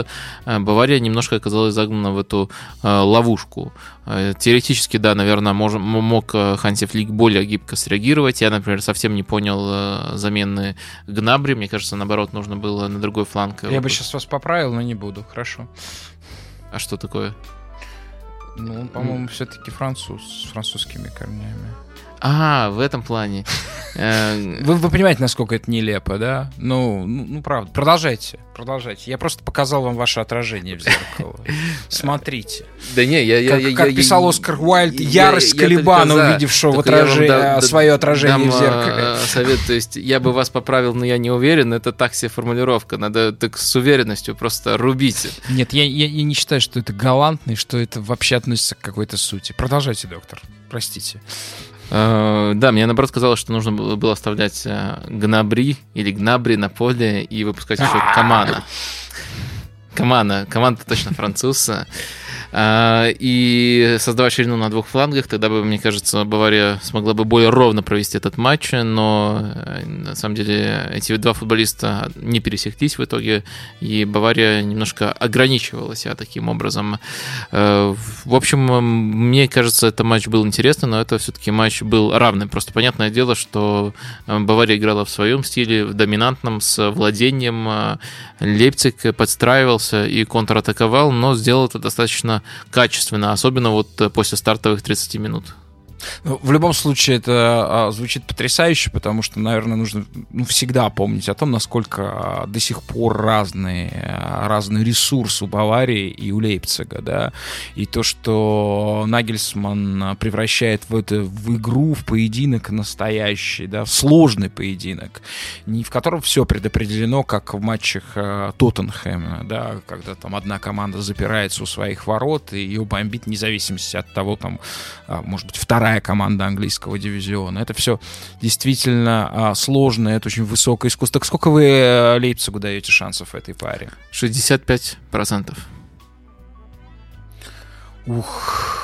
Бавария немножко оказалась загнана в эту ловушку. Теоретически, да, наверное, мож, мог Ханси Флик более гибко среагировать. Я, например, совсем не понял замены Гнабри. Мне кажется, наоборот, нужно было на другой фланг. Я бы сейчас вас поправил, но не буду. Хорошо. А что такое? Ну, по-моему, все-таки француз с французскими корнями. А, в этом плане. Вы, вы понимаете, насколько это нелепо, да? Ну, ну, ну, правда. Продолжайте, продолжайте. Я просто показал вам ваше отражение в зеркало. Смотрите. Да не, я... Как, я, как я, писал Оскар Уайльд, ярость Калибана, увидевшего в отражение, свое отражение в зеркале. Э, совет, то есть я бы вас поправил, но я не уверен. Это так себе формулировка. Надо так с уверенностью просто рубить. Нет, я, я, я не считаю, что это галантно и что это вообще относится к какой-то сути. Продолжайте, доктор. Простите. Э, да, мне наоборот казалось, что нужно было оставлять э, Гнабри или Гнабри на поле и выпускать еще Камана. Камана, команда точно француз. А, и создавать ширину на двух флангах, тогда бы, мне кажется, Бавария смогла бы более ровно провести этот матч, но э, на самом деле эти два футболиста не пересеклись в итоге, и Бавария немножко ограничивала себя таким образом. Э, в общем, мне кажется, этот матч был интересный, но это все-таки матч был равный. Просто понятное дело, что э, Бавария играла в своем стиле, в доминантном, с владением. Лейпциг подстраивался и контратаковал, но сделал это достаточно качественно, особенно вот э, после стартовых 30 минут. Ну, в любом случае, это а, звучит потрясающе, потому что, наверное, нужно ну, всегда помнить о том, насколько а, до сих пор разные, а, разные ресурсы у Баварии и у Лейпцига, да, и то, что Нагельсман превращает в это в игру, в поединок настоящий, да, в сложный поединок, не в котором все предопределено, как в матчах а, Тоттенхэма, да, когда там одна команда запирается у своих ворот и ее бомбит вне зависимости от того, там, а, может быть, вторая вторая команда английского дивизиона. Это все действительно а, сложно, это очень высокое искусство. Так сколько вы э, Лейпцигу даете шансов в этой паре? 65%. Ух.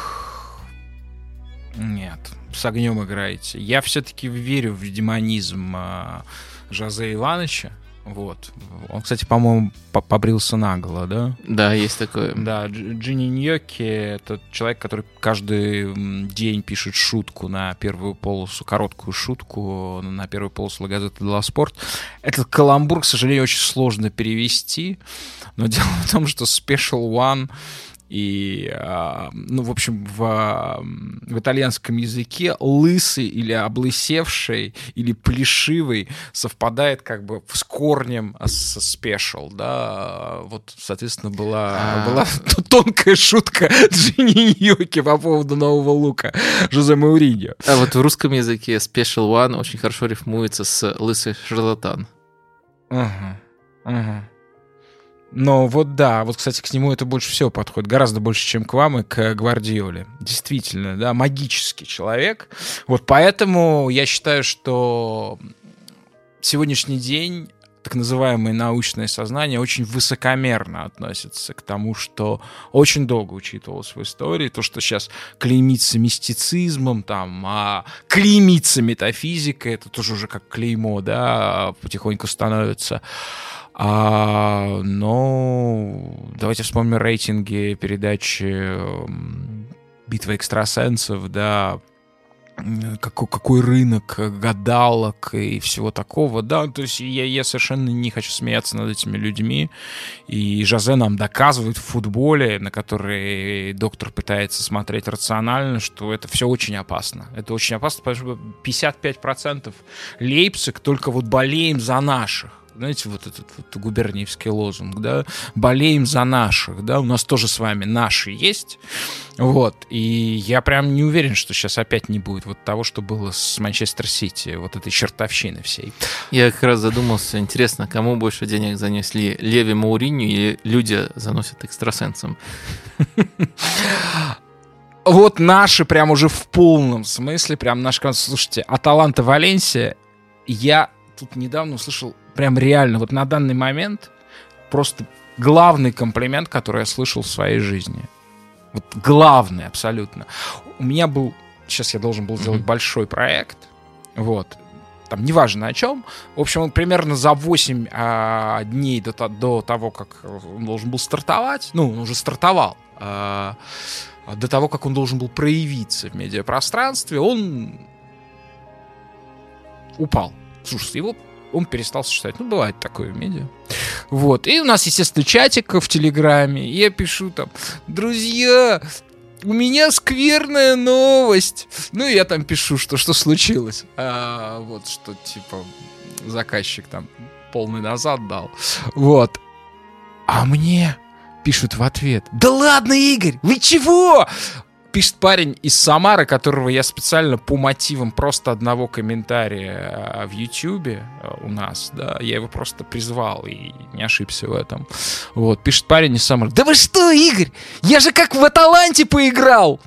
Нет, с огнем играете. Я все-таки верю в демонизм а, Жозе Ивановича. Вот. Он, кстати, по-моему, побрился наголо, да? Да, есть такое. Да, Джинни Ньоки — это человек, который каждый день пишет шутку на первую полосу, короткую шутку на первую полосу газеты «Дела спорт». Этот каламбур, к сожалению, очень сложно перевести, но дело в том, что Special One — и, а, ну, в общем, в, в итальянском языке лысый или облысевший или плешивый совпадает как бы с корнем со special, да. Вот, соответственно, была, а... была тонкая шутка Джинни Ньоки по поводу нового лука Жозе Мауриньо. А вот в русском языке special one очень хорошо рифмуется с лысый шарлатан. Ага, ага. Но вот да, вот, кстати, к нему это больше всего подходит. Гораздо больше, чем к вам и к Гвардиоле. Действительно, да, магический человек. Вот поэтому я считаю, что сегодняшний день так называемое научное сознание очень высокомерно относится к тому, что очень долго учитывалось в истории, то, что сейчас клеймится мистицизмом, там, а клеймится метафизикой, это тоже уже как клеймо, да, потихоньку становится. А, но давайте вспомним рейтинги передачи «Битва экстрасенсов», да, какой, какой рынок гадалок и всего такого, да, то есть я, я совершенно не хочу смеяться над этими людьми, и Жозе нам доказывает в футболе, на который доктор пытается смотреть рационально, что это все очень опасно, это очень опасно, потому что 55% Лейпциг только вот болеем за наших, знаете, вот этот вот губерниевский лозунг, да, болеем за наших, да, у нас тоже с вами наши есть, вот, и я прям не уверен, что сейчас опять не будет вот того, что было с Манчестер Сити, вот этой чертовщины всей. Я как раз задумался, интересно, кому больше денег занесли, Леви Мауриню или люди заносят экстрасенсам? Вот наши прям уже в полном смысле, прям наш, слушайте, Аталанта Валенсия, я тут недавно услышал прям реально, вот на данный момент просто главный комплимент, который я слышал в своей жизни. Вот главный абсолютно. У меня был, сейчас я должен был сделать mm-hmm. большой проект, вот, там неважно о чем. В общем, он примерно за 8 а, дней до, до того, как он должен был стартовать, ну, он уже стартовал, а, до того, как он должен был проявиться в медиапространстве, он упал. Слушайте, его он перестал существовать. Ну, бывает такое в медиа. Вот. И у нас, естественно, чатик в Телеграме. Я пишу там, друзья, у меня скверная новость. Ну, я там пишу, что что случилось. А, вот, что, типа, заказчик там полный назад дал. Вот. А мне пишут в ответ, да ладно, Игорь, вы чего? Пишет парень из Самары, которого я специально по мотивам просто одного комментария э, в Ютьюбе э, у нас, да, я его просто призвал и не ошибся в этом. Вот, пишет парень из Самары. Да вы что, Игорь? Я же как в Аталанте поиграл!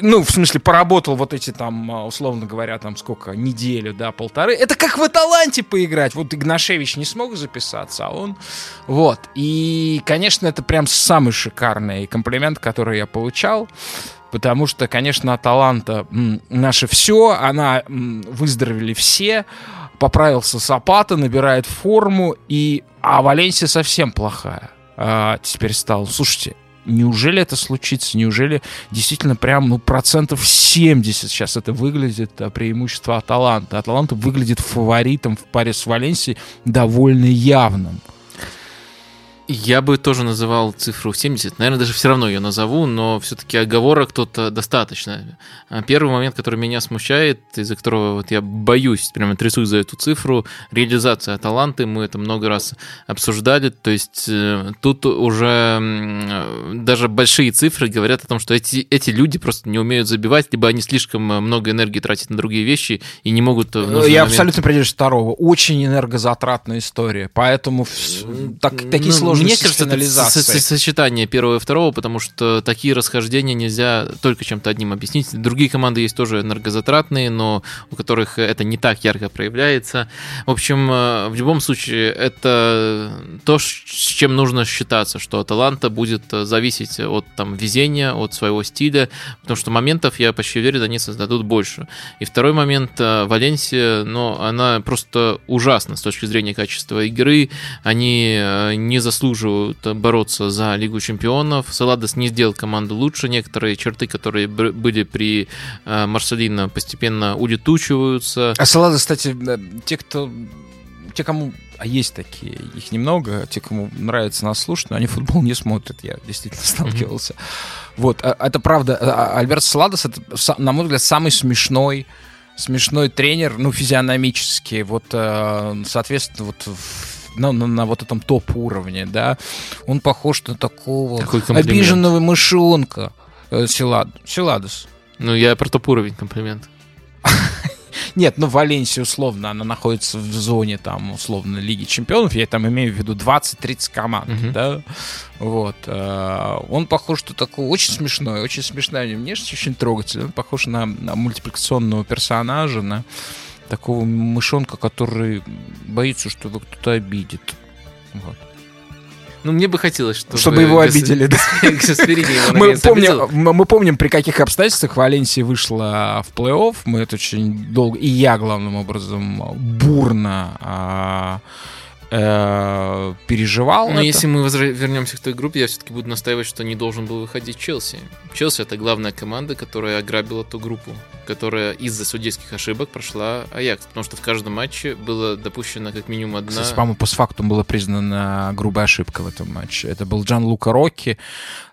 Ну, в смысле, поработал вот эти там, а, условно говоря, там сколько, неделю, да, полторы. Это как в Аталанте поиграть. Вот Игнашевич не смог записаться, а он... Вот. И, конечно, это прям самый шикарный комплимент, который я получал. Потому что, конечно, Аталанта наше все, она выздоровели все, поправился Сапата, набирает форму, и... а Валенсия совсем плохая а, теперь стал. Слушайте, неужели это случится? Неужели действительно прям, ну, процентов 70 сейчас это выглядит а, преимущество Аталанта? Аталанта выглядит фаворитом в паре с Валенсией довольно явным. Я бы тоже называл цифру 70. Наверное, даже все равно ее назову, но все-таки оговорок тут достаточно. А первый момент, который меня смущает, из-за которого вот я боюсь, прямо трясусь за эту цифру, реализация Аталанты. Мы это много раз обсуждали. То есть э, тут уже даже большие цифры говорят о том, что эти, эти люди просто не умеют забивать, либо они слишком много энергии тратят на другие вещи и не могут... Я момент... абсолютно придерживаюсь второго. Очень энергозатратная история. Поэтому так, такие ну, сложные мне кажется, это сочетание первого и второго, потому что такие расхождения нельзя только чем-то одним объяснить. Другие команды есть тоже энергозатратные, но у которых это не так ярко проявляется. В общем, э, в любом случае, это то, с чем нужно считаться, что Аталанта будет зависеть от там, везения, от своего стиля, потому что моментов, я почти уверен, они создадут больше. И второй момент, э, Валенсия, ну, она просто ужасна с точки зрения качества игры, они э, не заслуживают заслуживают бороться за Лигу чемпионов. Саладос не сделал команду лучше. Некоторые черты, которые были при э, Марселино, постепенно улетучиваются. А Саладос, кстати, те, кто те, кому а есть такие, их немного, те, кому нравится нас слушать, но они футбол не смотрят, я действительно сталкивался. Mm-hmm. Вот, а, это правда. А, а, Альберт Саладос, это, на мой взгляд, самый смешной смешной тренер, ну, физиономически, вот, э, соответственно, вот на, на, на вот этом топ-уровне, да, он похож на такого обиженного мышонка э, Силад, Силадос. Ну, я про топ-уровень комплимент. Нет, ну Валенсия условно, она находится в зоне там условно Лиги Чемпионов, я там имею в виду 20-30 команд, uh-huh. да, вот. Э, он похож, что такой очень смешной, очень смешная внешность, очень трогательный, он похож на, на мультипликационного персонажа, на такого мышонка, который боится, что его кто-то обидит. Вот. Ну, мне бы хотелось, чтобы... Чтобы его обидели, да. мы, помним, мы помним, при каких обстоятельствах Валенсия вышла в плей-офф. Мы это очень долго, и я главным образом, бурно а, э, переживал. Но это. если мы возра- вернемся к той группе, я все-таки буду настаивать, что не должен был выходить Челси. Челси это главная команда, которая ограбила ту группу, которая из-за судейских ошибок прошла Аякс. Потому что в каждом матче было допущено как минимум одна... Кстати, по-моему, постфактум была признана грубая ошибка в этом матче. Это был Джан Лука Рокки,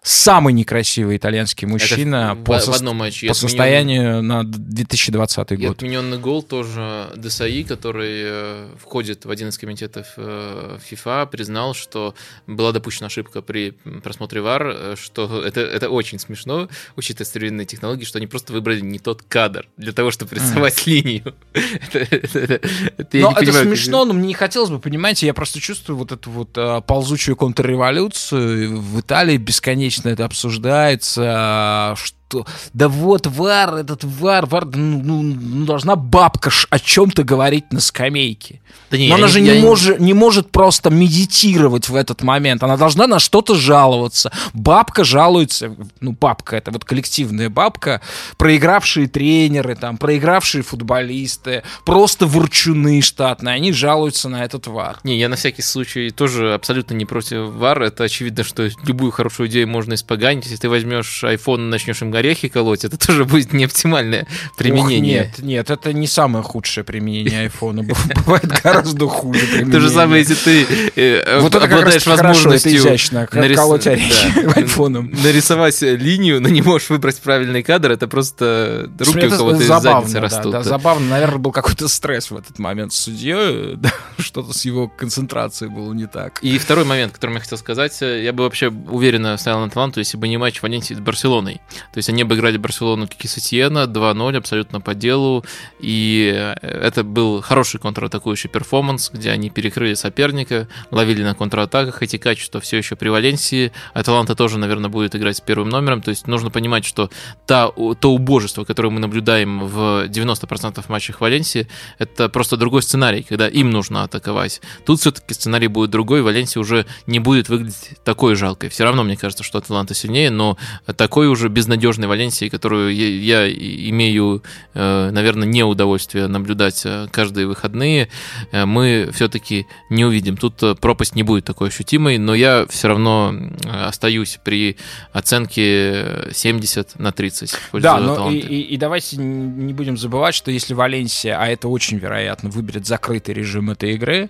самый некрасивый итальянский мужчина Это в, по, в сос- одном матче. И по отменен- состоянию на 2020 И год. отмененный гол тоже ДСАИ, который э, входит в один из комитетов э, ФИФА, признал, что была допущена ошибка при просмотре ВАР, э, что это, это очень смешно, учитывая современные технологии, что они просто выбрали не тот кадр для того, чтобы рисовать линию. Это- это- это- это Но это понимаю, как- смешно, но мне не хотелось бы, понимаете, я просто чувствую вот эту вот а, ползучую контрреволюцию. В Италии бесконечно это обсуждается, а, что да вот вар, этот вар, вар, ну, ну, ну, должна бабка ж о чем-то говорить на скамейке. Да не, Но я она же я не, может, не может просто медитировать в этот момент. Она должна на что-то жаловаться. Бабка жалуется, ну, бабка, это вот коллективная бабка, проигравшие тренеры, там, проигравшие футболисты, просто ворчуны штатные, они жалуются на этот вар. Не, я на всякий случай тоже абсолютно не против ВАР. Это очевидно, что любую хорошую идею можно испоганить. Если ты возьмешь iPhone и начнешь им орехи колоть, это тоже будет не оптимальное применение. Ох, нет, нет, это не самое худшее применение айфона. Бывает гораздо хуже применение. То же самое, если ты э, Вот это как обладаешь возможностью изящно, колоть орехи айфоном. нарисовать линию, но не можешь выбрать правильный кадр, это просто руки у кого-то из задницы растут. забавно. Наверное, был какой-то стресс в этот момент с судьей. да, Что-то с его концентрацией было не так. И второй момент, который я хотел сказать, э, я бы вообще уверенно ставил на Атланту, если бы не матч Валенсии с Барселоной. То есть они обыграли Барселону как и Сатьена 2-0, абсолютно по делу, и э, это был хороший контратакующий перформанс, где они перекрыли соперника, ловили на контратаках, эти качества все еще при Валенсии. Атланта тоже, наверное, будет играть с первым номером, то есть нужно понимать, что та, то убожество, которое мы наблюдаем в 90% матчах Валенсии, это просто другой сценарий, когда им нужно атаковать. Тут все-таки сценарий будет другой, Валенсия уже не будет выглядеть такой жалкой. Все равно мне кажется, что Атланта сильнее, но такой уже безнадежной Валенсии, которую я, имею, э, наверное, не удовольствие наблюдать э, каждые выходные, э, мы все-таки не увидим. Тут пропасть не будет такой ощутимой, но я все равно остаюсь при оценке 70 на 30. в пользу Да, но и, и- и давайте не будем забывать, что если Валенсия, а это очень вероятно, выберет закрытый режим этой игры,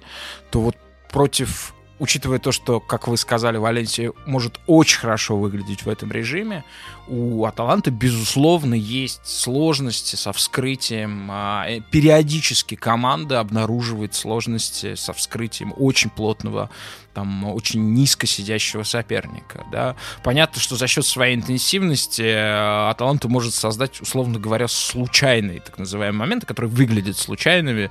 то вот против, учитывая то, что, как вы сказали, Валенсия может очень хорошо выглядеть в этом режиме, у Аталанты, безусловно, есть сложности со вскрытием. а, э, Периодически команда обнаруживает сложности со вскрытием очень плотного там очень низко сидящего соперника, да. Понятно, что за счет своей интенсивности э, Аталанта может создать, условно говоря, случайные так называемые моменты, которые выглядят случайными,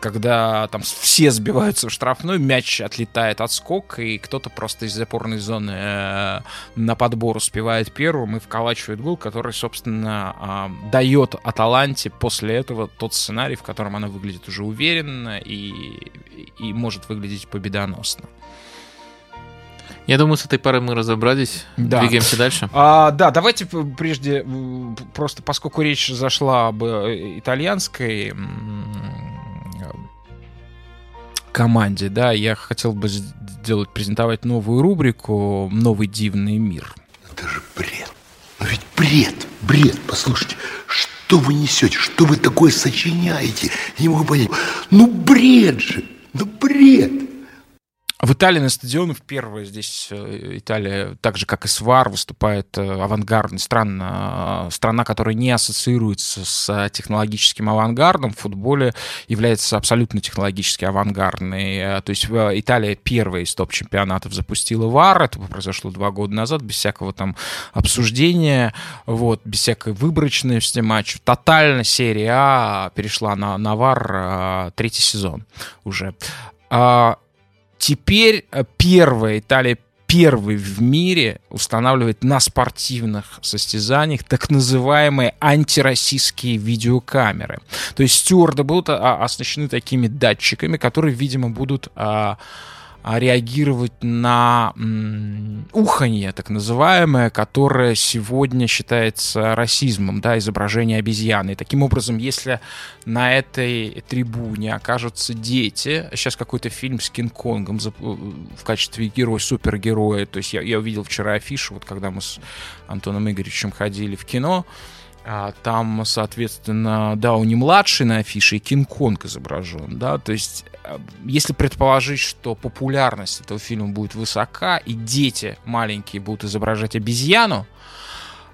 когда там все сбиваются в штрафной, мяч отлетает от скок, и кто-то просто из опорной зоны э, на подбор успевает первым и вколачивает гол, который, собственно, а, дает Аталанте после этого тот сценарий, в котором она выглядит уже уверенно и, и может выглядеть победоносно. Я думаю, с этой парой мы разобрались. Да. Двигаемся дальше. А, да, давайте прежде, просто поскольку речь зашла об э, итальянской команде, да, я хотел бы сделать, презентовать новую рубрику «Новый дивный мир». Это же бред. Ведь бред, бред. Послушайте, что вы несете? Что вы такое сочиняете? Я не могу понять. Ну бред же, ну бред. В Италии на стадионах первая здесь э, Италия, так же как и СВАР, выступает э, авангардной страна, страна, которая не ассоциируется с э, технологическим авангардом в футболе, является абсолютно технологически авангардной. Э, То есть э, Италия первая из топ-чемпионатов запустила ВАР, это произошло два года назад, без всякого там обсуждения, вот, без всякой выборочности матчев. Тотально серия А перешла на, на ВАР э, третий сезон уже. Теперь э, первая Италия первый в мире устанавливает на спортивных состязаниях так называемые антироссийские видеокамеры. То есть стюарды будут а, оснащены такими датчиками, которые, видимо, будут а, реагировать на уханье, так называемое, которое сегодня считается расизмом, да, изображение обезьяны. И таким образом, если на этой трибуне окажутся дети, сейчас какой-то фильм с Кинг-Конгом в качестве героя, супергероя, то есть я, я увидел вчера афишу, вот когда мы с Антоном Игоревичем ходили в кино, а, там, соответственно, Дауни младший на афише и Кинг-Конг изображен, да, то есть э, если предположить, что популярность этого фильма будет высока, и дети маленькие будут изображать обезьяну,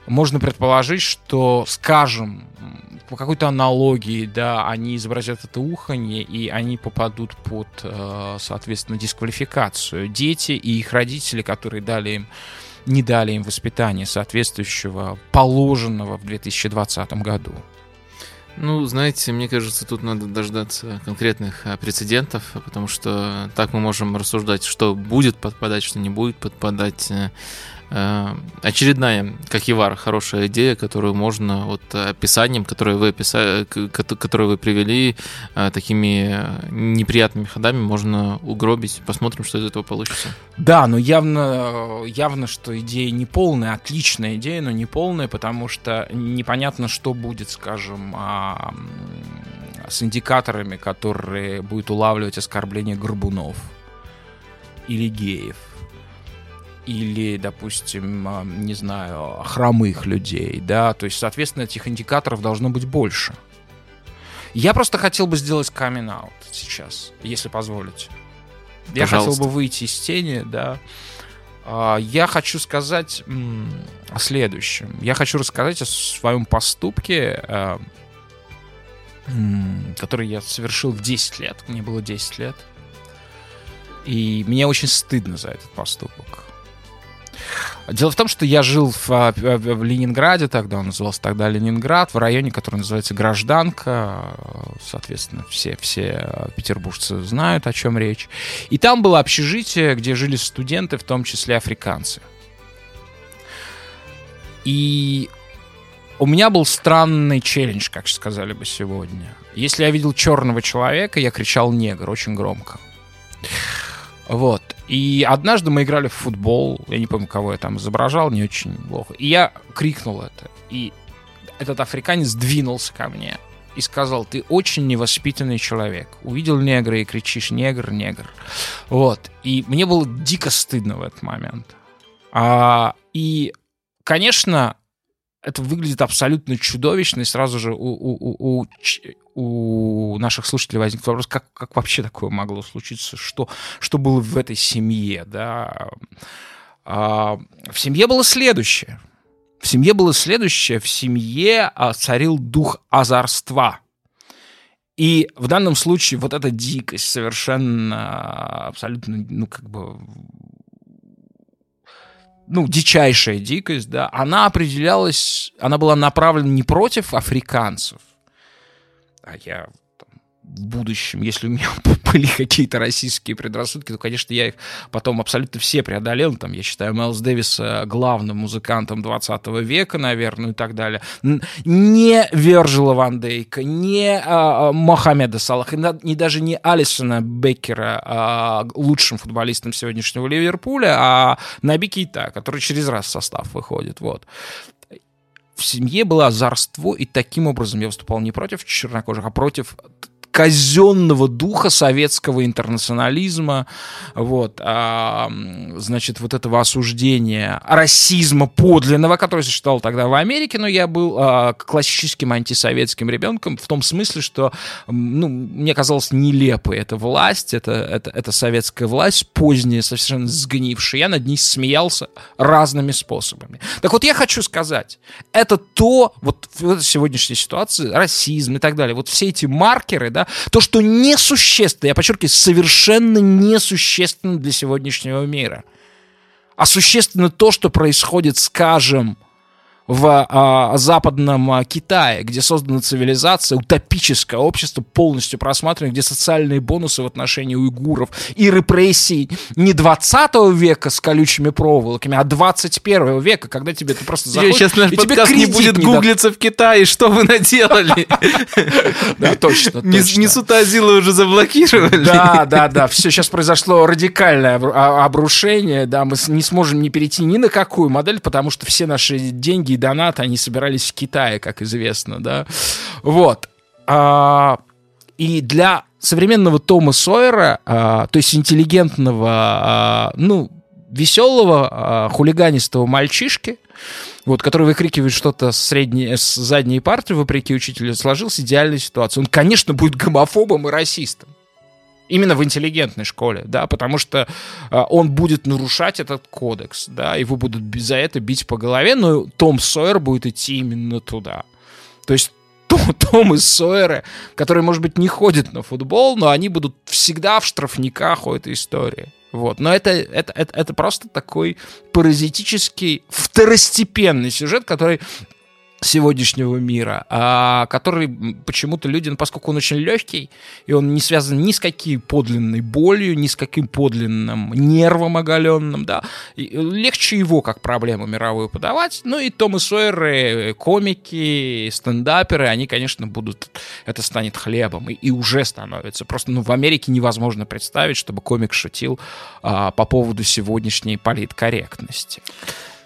можно предположить, что, скажем, по какой-то аналогии, да, они изобразят это уханье, и они попадут под, э, соответственно, дисквалификацию. Дети и их родители, которые дали им не дали им воспитания соответствующего положенного в 2020 году. Ну, знаете, мне кажется, тут надо дождаться конкретных а, прецедентов, потому что так мы можем рассуждать, что будет подпадать, что не будет подпадать. Э, Э, очередная, как Ивар, хорошая идея, которую можно вот описанием, которое вы описали, которое вы привели, э, такими неприятными ходами можно угробить. Посмотрим, что из этого получится. Да, но явно, явно, что идея не полная, отличная идея, но не полная, потому что непонятно, что будет, скажем, а, с индикаторами, которые будут улавливать оскорбление горбунов или геев или, допустим, не знаю, хромых людей, да, то есть, соответственно, этих индикаторов должно быть больше. Я просто хотел бы сделать камин аут сейчас, если позволите. Я хотел бы выйти из тени, да. А, я хочу сказать о следующем. Я хочу рассказать о своем поступке, а, который я совершил в 10 лет. Мне было 10 лет. И мне очень стыдно за этот поступок. Дело в том, что я жил в, а, в Ленинграде, тогда он назывался тогда Ленинград, в районе, который называется Гражданка. Соответственно, все, все петербуржцы знают, о чем речь. И там было общежитие, где жили студенты, в том числе африканцы. И у меня был странный челлендж, как сказали бы сегодня. Если я видел черного человека, я кричал негр очень громко. Вот. И однажды мы играли в футбол, я не помню, кого я там изображал, не очень плохо. И я крикнул это. И этот африканец двинулся ко мне и сказал, ты очень невоспитанный человек. Увидел негра и кричишь, негр, негр. Вот. И мне было дико стыдно в этот момент. А, и, конечно, это выглядит абсолютно чудовищно, и сразу же у, у, у, у наших слушателей возник вопрос, как, как вообще такое могло случиться, что, что было в этой семье, да. А, в семье было следующее. В семье было следующее. В семье а, царил дух озорства. И в данном случае вот эта дикость совершенно абсолютно, ну, как бы ну, дичайшая дикость, да, она определялась, она была направлена не против африканцев, а я в будущем, если у меня были какие-то российские предрассудки, то, конечно, я их потом абсолютно все преодолел. Там, я считаю Майлз Дэвиса главным музыкантом 20 века, наверное, и так далее. Не Вержила Ван Дейка, не а, а Мохаммеда Салаха, не даже не Алисона Беккера а, лучшим футболистом сегодняшнего Ливерпуля, а Наби Кейта, который через раз в состав выходит. Вот в семье было озорство, и таким образом я выступал не против чернокожих, а против казенного духа советского интернационализма, вот, а, значит, вот этого осуждения расизма подлинного, который существовал тогда в Америке, но я был а, классическим антисоветским ребенком в том смысле, что, ну, мне казалось нелепой эта власть, это, это, это советская власть, поздняя, совершенно сгнившая, я над ней смеялся разными способами. Так вот, я хочу сказать, это то, вот в сегодняшней ситуации, расизм и так далее, вот все эти маркеры, да, то, что несущественно, я подчеркиваю, совершенно несущественно для сегодняшнего мира. А существенно то, что происходит, скажем, в а, западном а, Китае, где создана цивилизация, утопическое общество, полностью просматриваем, где социальные бонусы в отношении уйгуров и репрессий не 20 века с колючими проволоками, а 21 века, когда тебе это просто заходит, Сейчас наш и тебе не будет не гуглиться в Китае, что вы наделали? Да, точно, Не точно. не Сутазила уже заблокировали. Да, да, да. Все, сейчас произошло радикальное а- обрушение. Да, мы не сможем не перейти ни на какую модель, потому что все наши деньги и донаты, они собирались в Китае, как известно, да. Вот. А, и для современного Тома Сойера, а, то есть интеллигентного, а, ну, веселого, а, хулиганистого мальчишки, вот, который выкрикивает что-то с, средней, с задней парты, вопреки учителю, сложилась идеальная ситуация. Он, конечно, будет гомофобом и расистом. Именно в интеллигентной школе, да, потому что а, он будет нарушать этот кодекс, да, его будут за это бить по голове, но Том Сойер будет идти именно туда. То есть Том и Сойеры, которые, может быть, не ходят на футбол, но они будут всегда в штрафниках у этой истории. Вот. Но это, это, это, это просто такой паразитический, второстепенный сюжет, который сегодняшнего мира, а, который почему-то люди, ну, поскольку он очень легкий, и он не связан ни с какой подлинной болью, ни с каким подлинным нервом оголенным, да, и легче его как проблему мировую подавать, ну и Том и Сойеры, комики, стендаперы, они, конечно, будут, это станет хлебом, и, и уже становится, просто, ну, в Америке невозможно представить, чтобы комик шутил а, по поводу сегодняшней политкорректности.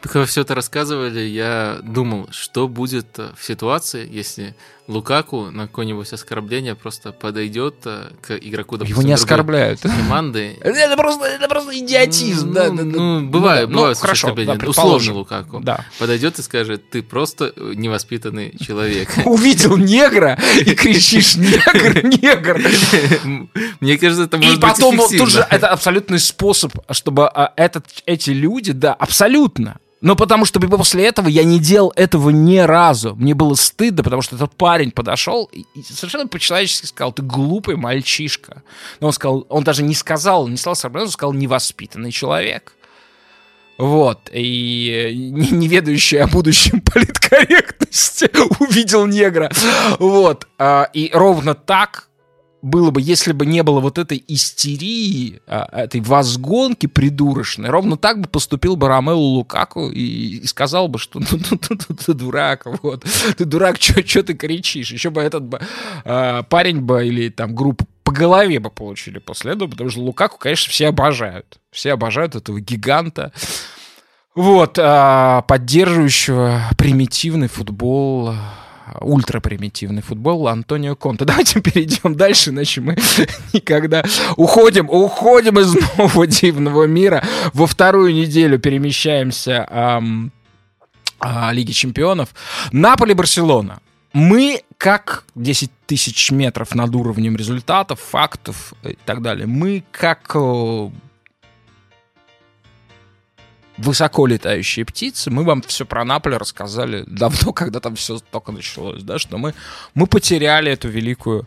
Пока вы все это рассказывали, я думал, что будет э, в ситуации, если Лукаку на какое-нибудь оскорбление просто подойдет э, к игроку, допустим, Его не оскорбляют. команды. Это просто, это просто идиотизм, Ну, да, ну, да. ну, бывает, Ну, бывает хорошо, оскорбления. да, Условно. Лукаку. Да. Подойдет и скажет, ты просто э, невоспитанный человек. Увидел негра и кричишь негр, негр. Мне кажется, это И может быть потом тут же это абсолютный способ, чтобы а, этот, эти люди, да, абсолютно. Но потому что после этого я не делал этого ни разу. Мне было стыдно, потому что этот парень подошел и совершенно по-человечески сказал, ты глупый мальчишка. Но он сказал, он даже не сказал, не стал оскорблять, он сказал, невоспитанный человек. Вот, и э, не, не ведающий о будущем политкорректности увидел негра. Вот, а, и ровно так было бы, если бы не было вот этой истерии, а, этой возгонки придурочной, ровно так бы поступил бы Ромео Лукаку и, и сказал бы, что ну, ну, ну, ну, ты дурак, вот, ты дурак, что ты кричишь? Еще бы этот бы а, парень бы или там группа по голове бы получили после этого, потому что Лукаку, конечно, все обожают. Все обожают этого гиганта. Вот, а, поддерживающего примитивный футбол, ультрапримитивный футбол Антонио Конте. Давайте перейдем дальше, иначе мы никогда уходим, уходим из нового дивного мира. Во вторую неделю перемещаемся ам, а, Лиги Чемпионов. Наполи-Барселона. Мы, как 10 тысяч метров над уровнем результатов, фактов и так далее, мы как э, высоко летающие птицы, мы вам все про Наполе рассказали давно, когда там все только началось, да, что мы, мы потеряли эту великую,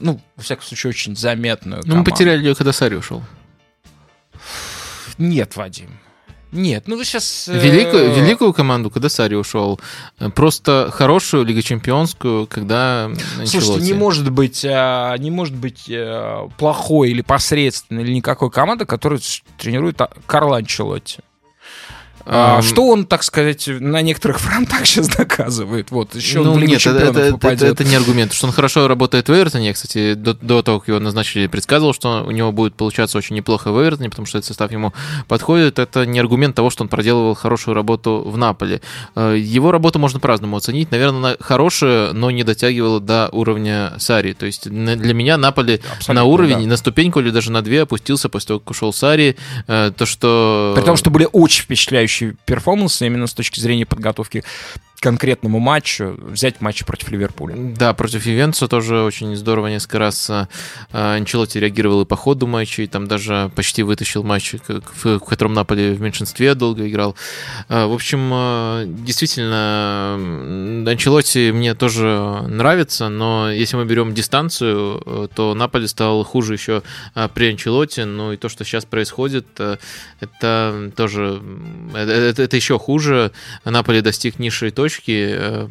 ну, во всяком случае, очень заметную Ну, мы потеряли ее, когда Сари ушел. Нет, Вадим. Нет, ну вы сейчас... Великую, великую команду, когда Сари ушел. Э, Просто хорошую Лигу Чемпионскую, когда Слушайте, Анчелотти. не может быть, не может быть э, плохой или посредственной или никакой команды, которую тренирует а, Карло Анчелотти. А, что он, так сказать, на некоторых фронтах сейчас доказывает? Вот, еще он ну, в Лигу нет, это, Чемпионов это- это- попадет. это не аргумент. Что он хорошо работает в Эвертоне, я, кстати, до, до того, как его назначили, предсказывал, что у него будет получаться очень неплохо в Эвертоне, потому что этот состав ему подходит. Это не аргумент того, что он проделывал хорошую работу в Наполе. Э, Его работу можно по-разному оценить. Наверное, она хорошая, но не дотягивала до уровня Сари. То есть для меня Наполе Абсолютно, на уровень, да. на ступеньку или даже на две опустился после того, как ушел Сари. Э, То, что... При том, что были очень впечатляющие перформансы именно с точки зрения подготовки конкретному матчу. Взять матч против Ливерпуля. Да, против Ювентуса тоже очень здорово несколько раз э, Анчелотти реагировал и по ходу матча, и там даже почти вытащил матч, в, котором Наполе в меньшинстве долго играл. Э, В общем, э, действительно, м, Анчелотти мне тоже нравится, но если мы берем дистанцию, то Наполе стал хуже еще при Анчелотти, ну и то, что сейчас происходит, это тоже это- это еще хуже. Наполе достиг низшей точки, точки, э,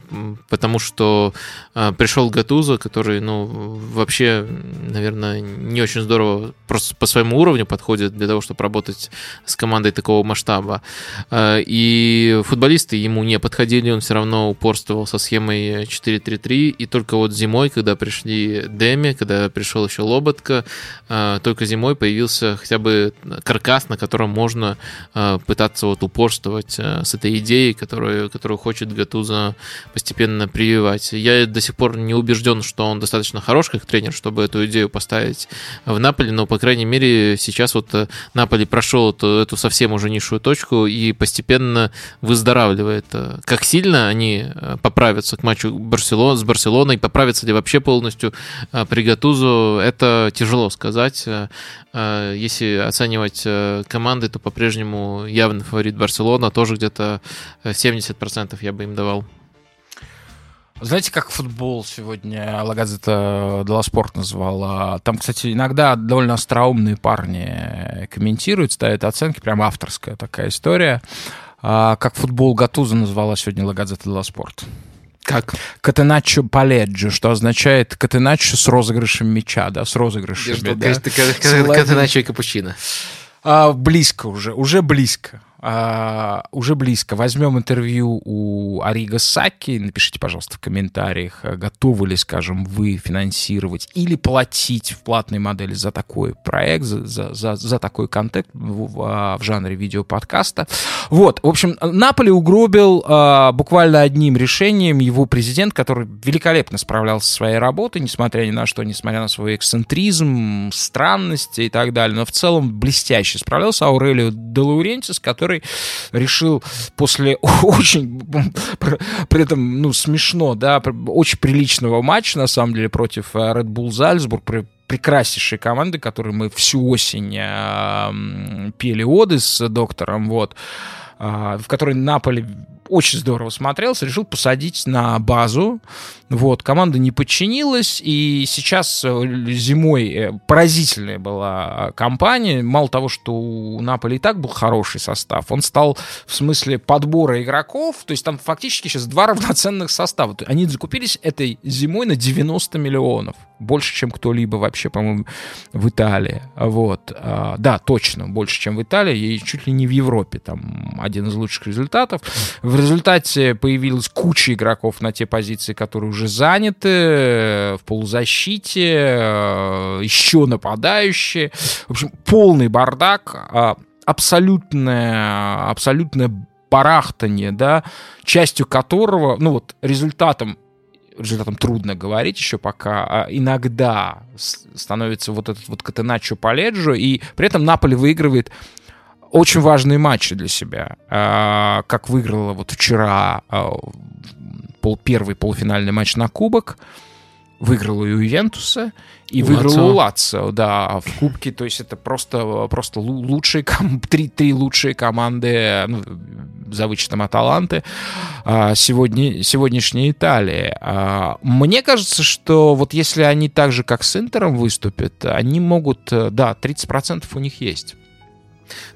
потому что э, пришел Гатузо, который, ну, вообще, наверное, не очень здорово просто по своему уровню подходит для того, чтобы работать с командой такого масштаба. И футболисты ему не подходили, он все равно упорствовал со схемой 4-3-3, и только вот зимой, когда пришли Деми, когда пришел еще Лоботка, только зимой появился хотя бы каркас, на котором можно пытаться вот упорствовать с этой идеей, которую, которую хочет Гатуза постепенно прививать. Я до сих пор не убежден, что он достаточно хорош как тренер, чтобы эту идею поставить в Наполе, но, по крайней мере, сейчас вот э, Наполи прошел эту, эту совсем уже низшую точку и постепенно выздоравливает. Как сильно они э, поправятся к матчу Барселон, с Барселоной, поправятся ли вообще полностью э, при Гатузу, это тяжело сказать. Если оценивать команды, то по-прежнему явный фаворит Барселона, тоже где-то 70% я бы им давал. Знаете, как футбол сегодня Лагазета Деласпорт назвала? Там, кстати, иногда довольно остроумные парни комментируют, ставят оценки, прям авторская такая история. А как футбол Гатуза назвала сегодня Лагазета Деласпорт? Как? Катеначо паледжо, что означает катеначо с розыгрышем мяча, да, с розыгрышами. Да, Катеначо и капучино. А, близко уже, уже близко а, уже близко. Возьмем интервью у Арига Саки. Напишите, пожалуйста, в комментариях, а, готовы ли, скажем, вы финансировать или платить в платной модели за такой проект, за, за, за такой контент в, в, в жанре видеоподкаста. Вот, в общем, Наполи угробил а, буквально одним решением его президент, который великолепно справлялся со своей работой, несмотря ни на что, несмотря на свой эксцентризм, странности и так далее, но в целом блестяще справлялся Аурелио де Лаурентис, который который решил после очень, при этом, ну, смешно, да, очень приличного матча, на самом деле, против э, Red Bull Зальцбург, прекраснейшей команды, которой мы всю осень э, пели оды с доктором, вот, э, в которой Наполе очень здорово смотрелся, решил посадить на базу. Вот, команда не подчинилась, и сейчас э, зимой э, поразительная была кампания. Мало того, что у Наполи и так был хороший состав, он стал в смысле подбора игроков, то есть там фактически сейчас два равноценных состава. Они закупились этой зимой на 90 миллионов. Больше, чем кто-либо вообще, по-моему, в Италии. Вот. А, да, точно, больше, чем в Италии, и чуть ли не в Европе. Там один из лучших результатов. В результате появилась куча игроков на те позиции, которые уже заняты, э, в полузащите, э, еще нападающие. В общем, полный бардак, а, абсолютное, абсолютное барахтание, да, частью которого, ну вот, результатом результатом трудно говорить еще пока, а иногда становится вот этот вот Катеначо Паледжо, и при этом Наполи выигрывает очень важные матчи для себя. А, как выиграла вот вчера а, пол, первый полуфинальный матч на Кубок, выиграла и у Ювентуса, и у выиграла у Лацио, да, в Кубке, то есть это просто, просто лучшие, три, три лучшие команды, ну, за вычетом Аталанты, а, сегодня, сегодняшней Италии. Мне кажется, что вот если они так же, как с Интером выступят, они могут, э, да, 30% у них есть.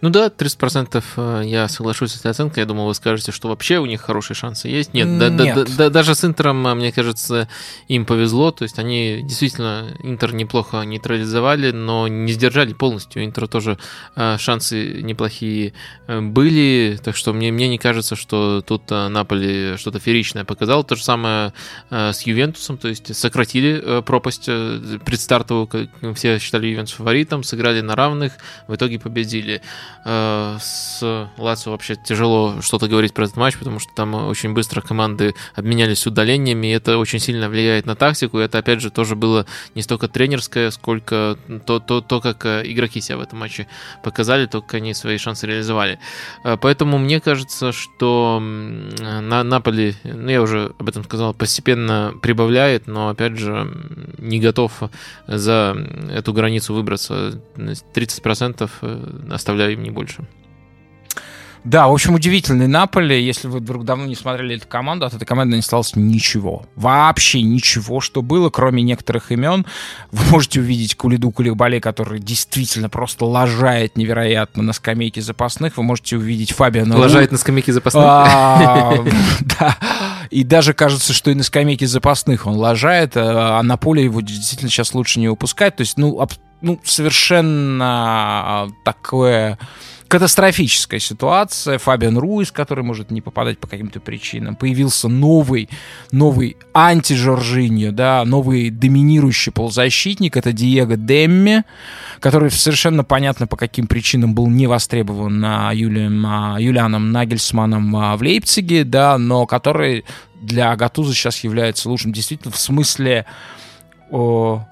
Ну да, 30% э, я соглашусь с этой оценкой. Я думал, вы скажете, что вообще у них хорошие шансы есть. Нет, Нет. Да, да, да, даже с Интером, э, мне кажется, им повезло. То есть они действительно Интер неплохо нейтрализовали, но не сдержали полностью. У Интера тоже э, шансы неплохие были. Так что мне, мне не кажется, что тут Наполи что-то фееричное показал. То же самое с Ювентусом. То есть сократили пропасть предстартовую. Все считали Ювентус фаворитом, сыграли на равных, в итоге победили. Э, с Лацио вообще тяжело что-то говорить про этот матч, потому что там очень быстро команды обменялись удалениями, и это очень сильно влияет на тактику. И это, опять же, тоже было не столько тренерское, сколько то, то, то как э, игроки себя в этом матче показали, то, как они свои шансы реализовали. Э, поэтому мне кажется, что на Наполи, ну, я уже об этом сказал, постепенно прибавляет, но, опять же, не готов за эту границу выбраться. 30% оставляю им не больше. Да, в общем, удивительный Наполе. Если вы вдруг давно не смотрели эту команду, от этой команды не осталось ничего. Вообще ничего, что было, кроме некоторых имен. Вы можете увидеть Кулиду Куликбале, который действительно просто лажает невероятно на скамейке запасных. Вы можете увидеть Фабиана... Лажает на скамейке запасных? А, да. И даже кажется, что и на скамейке запасных он лажает, а на поле его действительно сейчас лучше не выпускать. То есть, ну, ну совершенно такое катастрофическая ситуация. Фабиан Руис, который может не попадать по каким-то причинам. Появился новый, новый анти-Жоржиньо, да, новый доминирующий полузащитник. Это Диего Демми, который совершенно понятно по каким причинам был не востребован на Юлием, а, Юлианом Нагельсманом а, в Лейпциге, да, но который для Гатуза сейчас является лучшим. Действительно, в смысле о,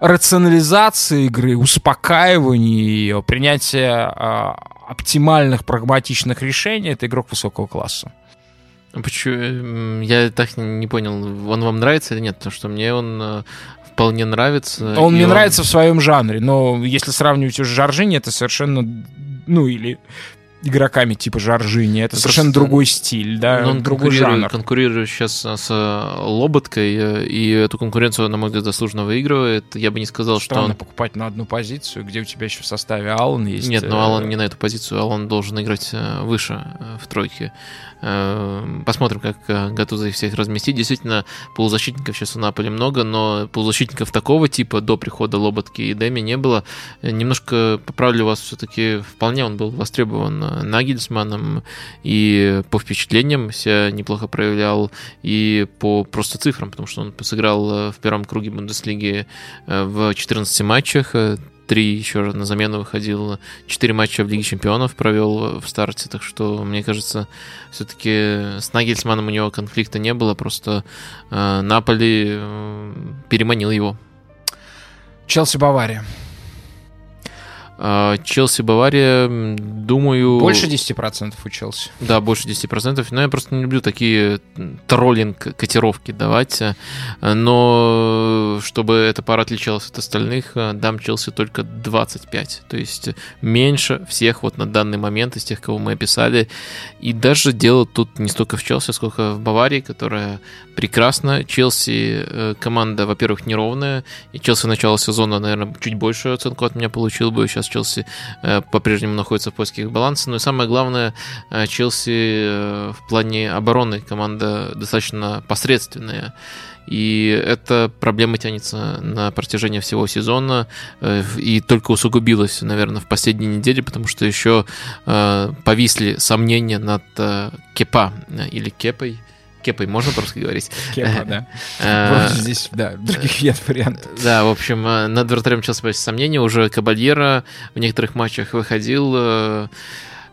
рационализации игры, успокаивания ее, принятия а, оптимальных, прагматичных решений, это игрок высокого класса. А почему? Я так не понял, он вам нравится или нет? Потому что мне он э, вполне нравится. Он мне он... нравится в своем жанре, но если сравнивать уже Жоржини, это совершенно, ну или игроками типа Жоржини. Это совершенно другой стиль, да, он другой жанр. конкурирует сейчас с э, Лоботкой, э, и эту конкуренцию, на мой взгляд, заслуженно выигрывает. Я бы не сказал, Странно что он... покупать на одну позицию, где у тебя еще в составе Аллан есть. Нет, но Аллан не на эту позицию, Аллан должен играть выше в тройке. Посмотрим, как э, Гатуза их всех разместить. Действительно, полузащитников сейчас у Наполи много, но полузащитников такого типа до прихода Лоботки и Деми не было. Э, немножко поправлю вас, все-таки вполне он был востребован э, Нагельсманом и по впечатлениям себя неплохо проявлял, и по просто цифрам, потому что он сыграл в первом круге Бундеслиги в 14 матчах, три еще на замену выходил, четыре матча в Лиге Чемпионов провел в старте, так что, мне кажется, все-таки с Нагельсманом у него конфликта не было, просто э, Наполи э, переманил его. Челси-Бавария. А, Челси, Бавария, думаю... Больше 10% у Челси. Да, больше 10%. Но я просто не люблю такие троллинг-котировки давать. Но чтобы эта пара отличалась от остальных, дам Челси только 25. То есть меньше всех вот на данный момент из тех, кого мы описали. И даже дело тут не столько в Челси, сколько в Баварии, которая прекрасна. Челси э, команда, во-первых, неровная. И Челси начало сезона, наверное, чуть большую оценку от меня получил бы. Сейчас Челси э, по-прежнему находится в поисках баланса. Но и самое главное, э, Челси э, в плане обороны команда достаточно посредственная. И эта проблема тянется на протяжении всего сезона и только усугубилась, наверное, в последние недели, потому что еще повисли сомнения над Кепа или Кепой. Кепой можно просто говорить? Кепа, да. Э, здесь, да, других нет вариантов. Да, в общем, э, над вратарем Челси сомнения. Уже Кабальера в некоторых матчах выходил э, Э,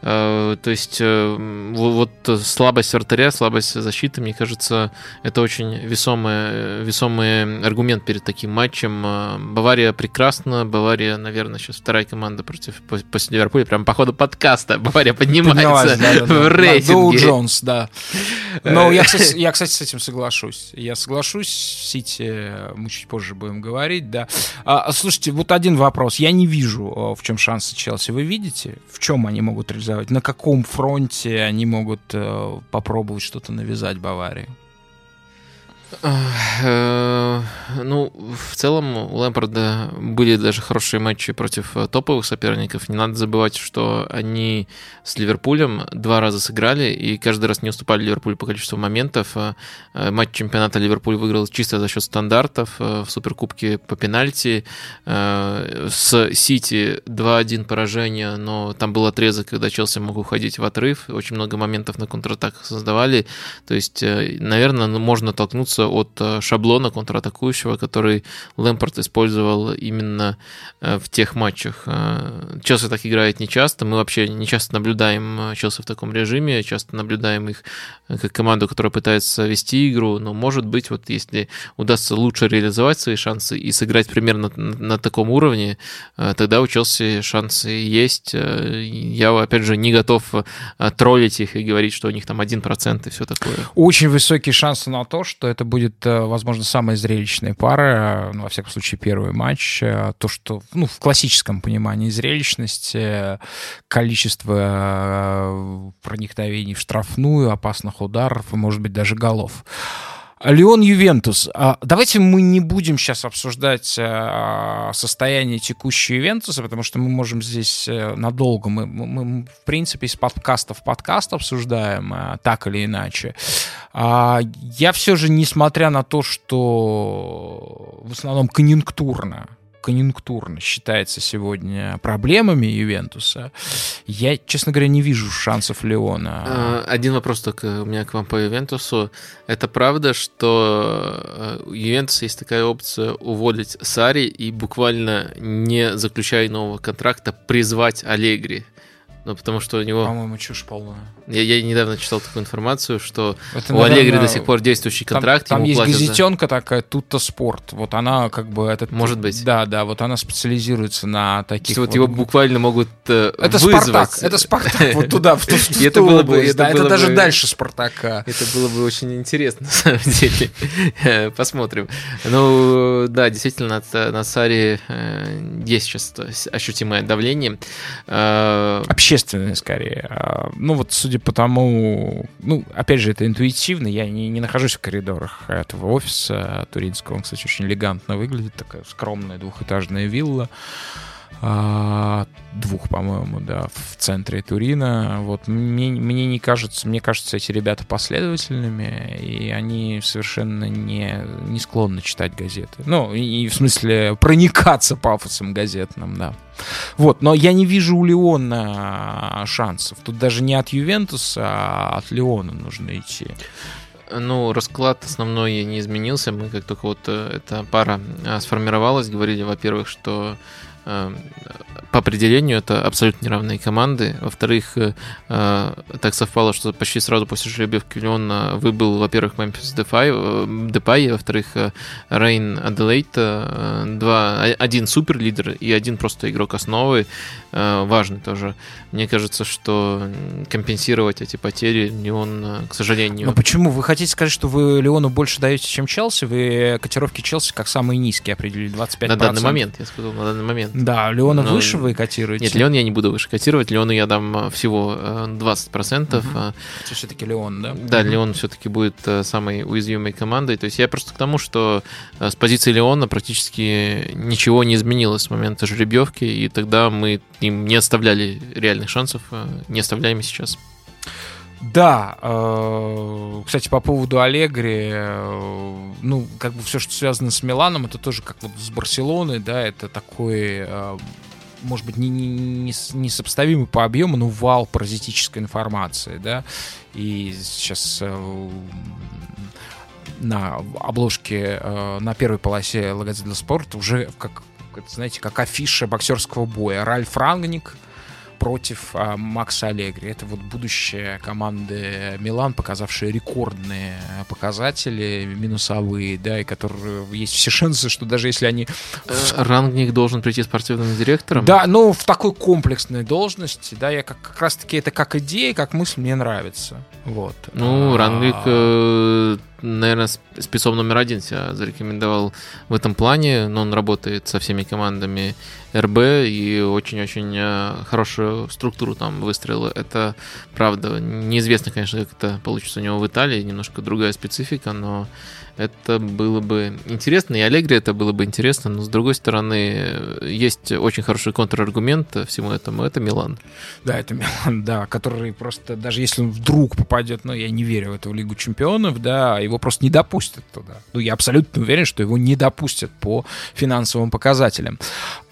то есть э, вот слабость вратаря, слабость защиты, мне кажется, это очень весомый, весомый аргумент перед таким матчем. Э, Бавария прекрасна, Бавария, наверное, сейчас вторая команда против после Ливерпуля, прям по ходу подкаста Бавария поднимается да, да, да. в рейтинге. Да, Джонс, да. Но я, кстати, я, кстати, с этим соглашусь. Я соглашусь, Сити мы чуть позже будем говорить, да. А, слушайте, вот один вопрос. Я не вижу, в чем шансы Челси. Вы видите, в чем они могут реализовать реализовать? На каком фронте они могут э, попробовать что-то навязать Баварии? Э, ну, в целом у Лэмпорда были даже хорошие матчи против э, топовых соперников. Не надо забывать, что они с Ливерпулем два раза сыграли и каждый раз не уступали Ливерпулю по количеству моментов. Э, матч чемпионата Ливерпуль выиграл чисто за счет стандартов в Суперкубке по пенальти. С Сити 2-1 поражение, но там был отрезок, когда Челси мог уходить в отрыв. Очень много моментов на контратаках создавали. То есть, наверное, ну, можно толкнуться оттолкнуться от э, шаблона контратакующего, который Лэмпорт использовал именно э, в тех матчах. Э, Челси так играет нечасто, мы вообще не часто наблюдаем Челси в таком режиме, часто наблюдаем их как команду, которая пытается вести игру, но может быть, вот если удастся лучше реализовать свои шансы и сыграть примерно на, на таком уровне, тогда у Челси шансы есть. Я, опять же, не готов троллить их и говорить, что у них там 1% и все такое. Очень высокие шансы на то, что это будет, э, возможно, самая зрелищная пара, ну, во всяком случае, первый матч. Э, то, что, ну, в классическом понимании количество э, проникновений в штрафную, опасных ударов и, может быть, даже голов. Леон Ювентус. А, Давайте мы не будем сейчас обсуждать а, состояние текущего Ювентуса, потому что мы можем здесь э, надолго. Мы, мы- мы, в принципе, из подкаста в подкаст обсуждаем, а, так или иначе. А, Я все же, несмотря на то, что в основном конъюнктурно, конъюнктурно считается сегодня проблемами Ювентуса, я, честно говоря, не вижу шансов Леона. Э, Один вопрос только у меня к вам по Ювентусу. Это правда, что э, у Ювентуса есть такая опция уволить Сари и буквально не заключая нового контракта призвать Аллегри? Ну, потому что у него... По-моему, чушь полная. Я, я недавно читал такую информацию, что Это, у Аллегри наверное, до сих пор действующий Там, контракт, там ему есть платят за- газетенка такая, тут-то спорт. Вот она как бы этот. Может быть. Да, да, вот она специализируется на таких. есть вот его буквально могут э, Это вызвать. Спартак, это Спартак, вот туда, в ту, в это было бы- это да, это даже дальше Спартака. Это было бы очень интересно, на самом деле. Э, Посмотрим. Ну, да, действительно, на, на Саре э, есть сейчас ощутимое давление. Э, Общественное, скорее. А, Ну, вот судя по тому... Ну, опять же, это интуитивно. Я не, не нахожусь в коридорах этого офиса туринского. Он, кстати, очень элегантно выглядит. Такая скромная двухэтажная вилла. А, двух, по-моему, да, в центре Турина. Вот мне, мне не кажется, мне кажется, эти ребята последовательными, и они совершенно не, не склонны читать газеты. Ну, и, и в смысле проникаться пафосом газетным, да. Вот, но я не вижу у Леона шансов. Тут даже не от Ювентуса, а от Леона нужно идти. Ну, расклад основной не изменился. Мы как только вот э, эта пара э, сформировалась, говорили, во-первых, что э, по определению это абсолютно неравные команды. Во-вторых, э, э, так совпало, что почти сразу после жеребьевки Леон э, выбыл, во-первых, Мемфис Депай, э, Депай, во-вторых, Рейн Аделейт, два, о- один суперлидер и один просто игрок основы, э, важный тоже. Мне кажется, что компенсировать эти потери Леон, к сожалению, Но почему? Вы хотите сказать, что вы Леону больше даете, чем Челси? Вы котировки Челси как самые низкие определили, 25%. На данный момент, я сказал, на данный момент. Да, Леона Но- выше вы котируете? Нет, Леон я не буду выше котировать. Леону я дам э, всего э, 20%. Мгм. э, Все-таки Леон, да? Да, Леон все-таки будет э, самой уязвимой командой. То есть я просто к тому, что э, с позиции Леона практически ничего не изменилось с момента жеребьевки, и тогда мы им не оставляли реальных шансов, не оставляем и сейчас. Да, э, кстати, по поводу Аллегри, э, ну, как бы все, что связано с Миланом, это тоже как вот с Барселоной, да, это такой, э, может быть, не, не, не с- несопоставимый по объему, но вал паразитической информации, да, и сейчас э, на обложке, э, на первой полосе Лагазет для спорта уже как, знаете, как афиша боксерского боя. Ральф Рангник, против а, Макса Аллегри. Это вот будущее команды Милан, показавшие рекордные показатели минусовые, да, и которые есть все шансы, что даже если они... Э, Рангник должен прийти спортивным директором. Да, ну, в такой комплексной должности, да, я как, как раз-таки это как идея, как мысль мне нравится. Вот. Ну, Рангник, наверное, сп- спецом номер один себя зарекомендовал в этом плане, но он работает со всеми командами РБ и очень-очень э, хорошую структуру там выстроил. Это правда. Неизвестно, конечно, как это получится у него в Италии, немножко другая специфика, но это было бы интересно, и Аллегри это было бы интересно, но с другой стороны, есть очень хороший контраргумент всему этому, это Милан. Да, это Милан, да, который просто, даже если он вдруг попадет, ну, я не верю в эту Лигу Чемпионов, да, его просто не допустят туда. Ну, я абсолютно уверен, что его не допустят по финансовым показателям.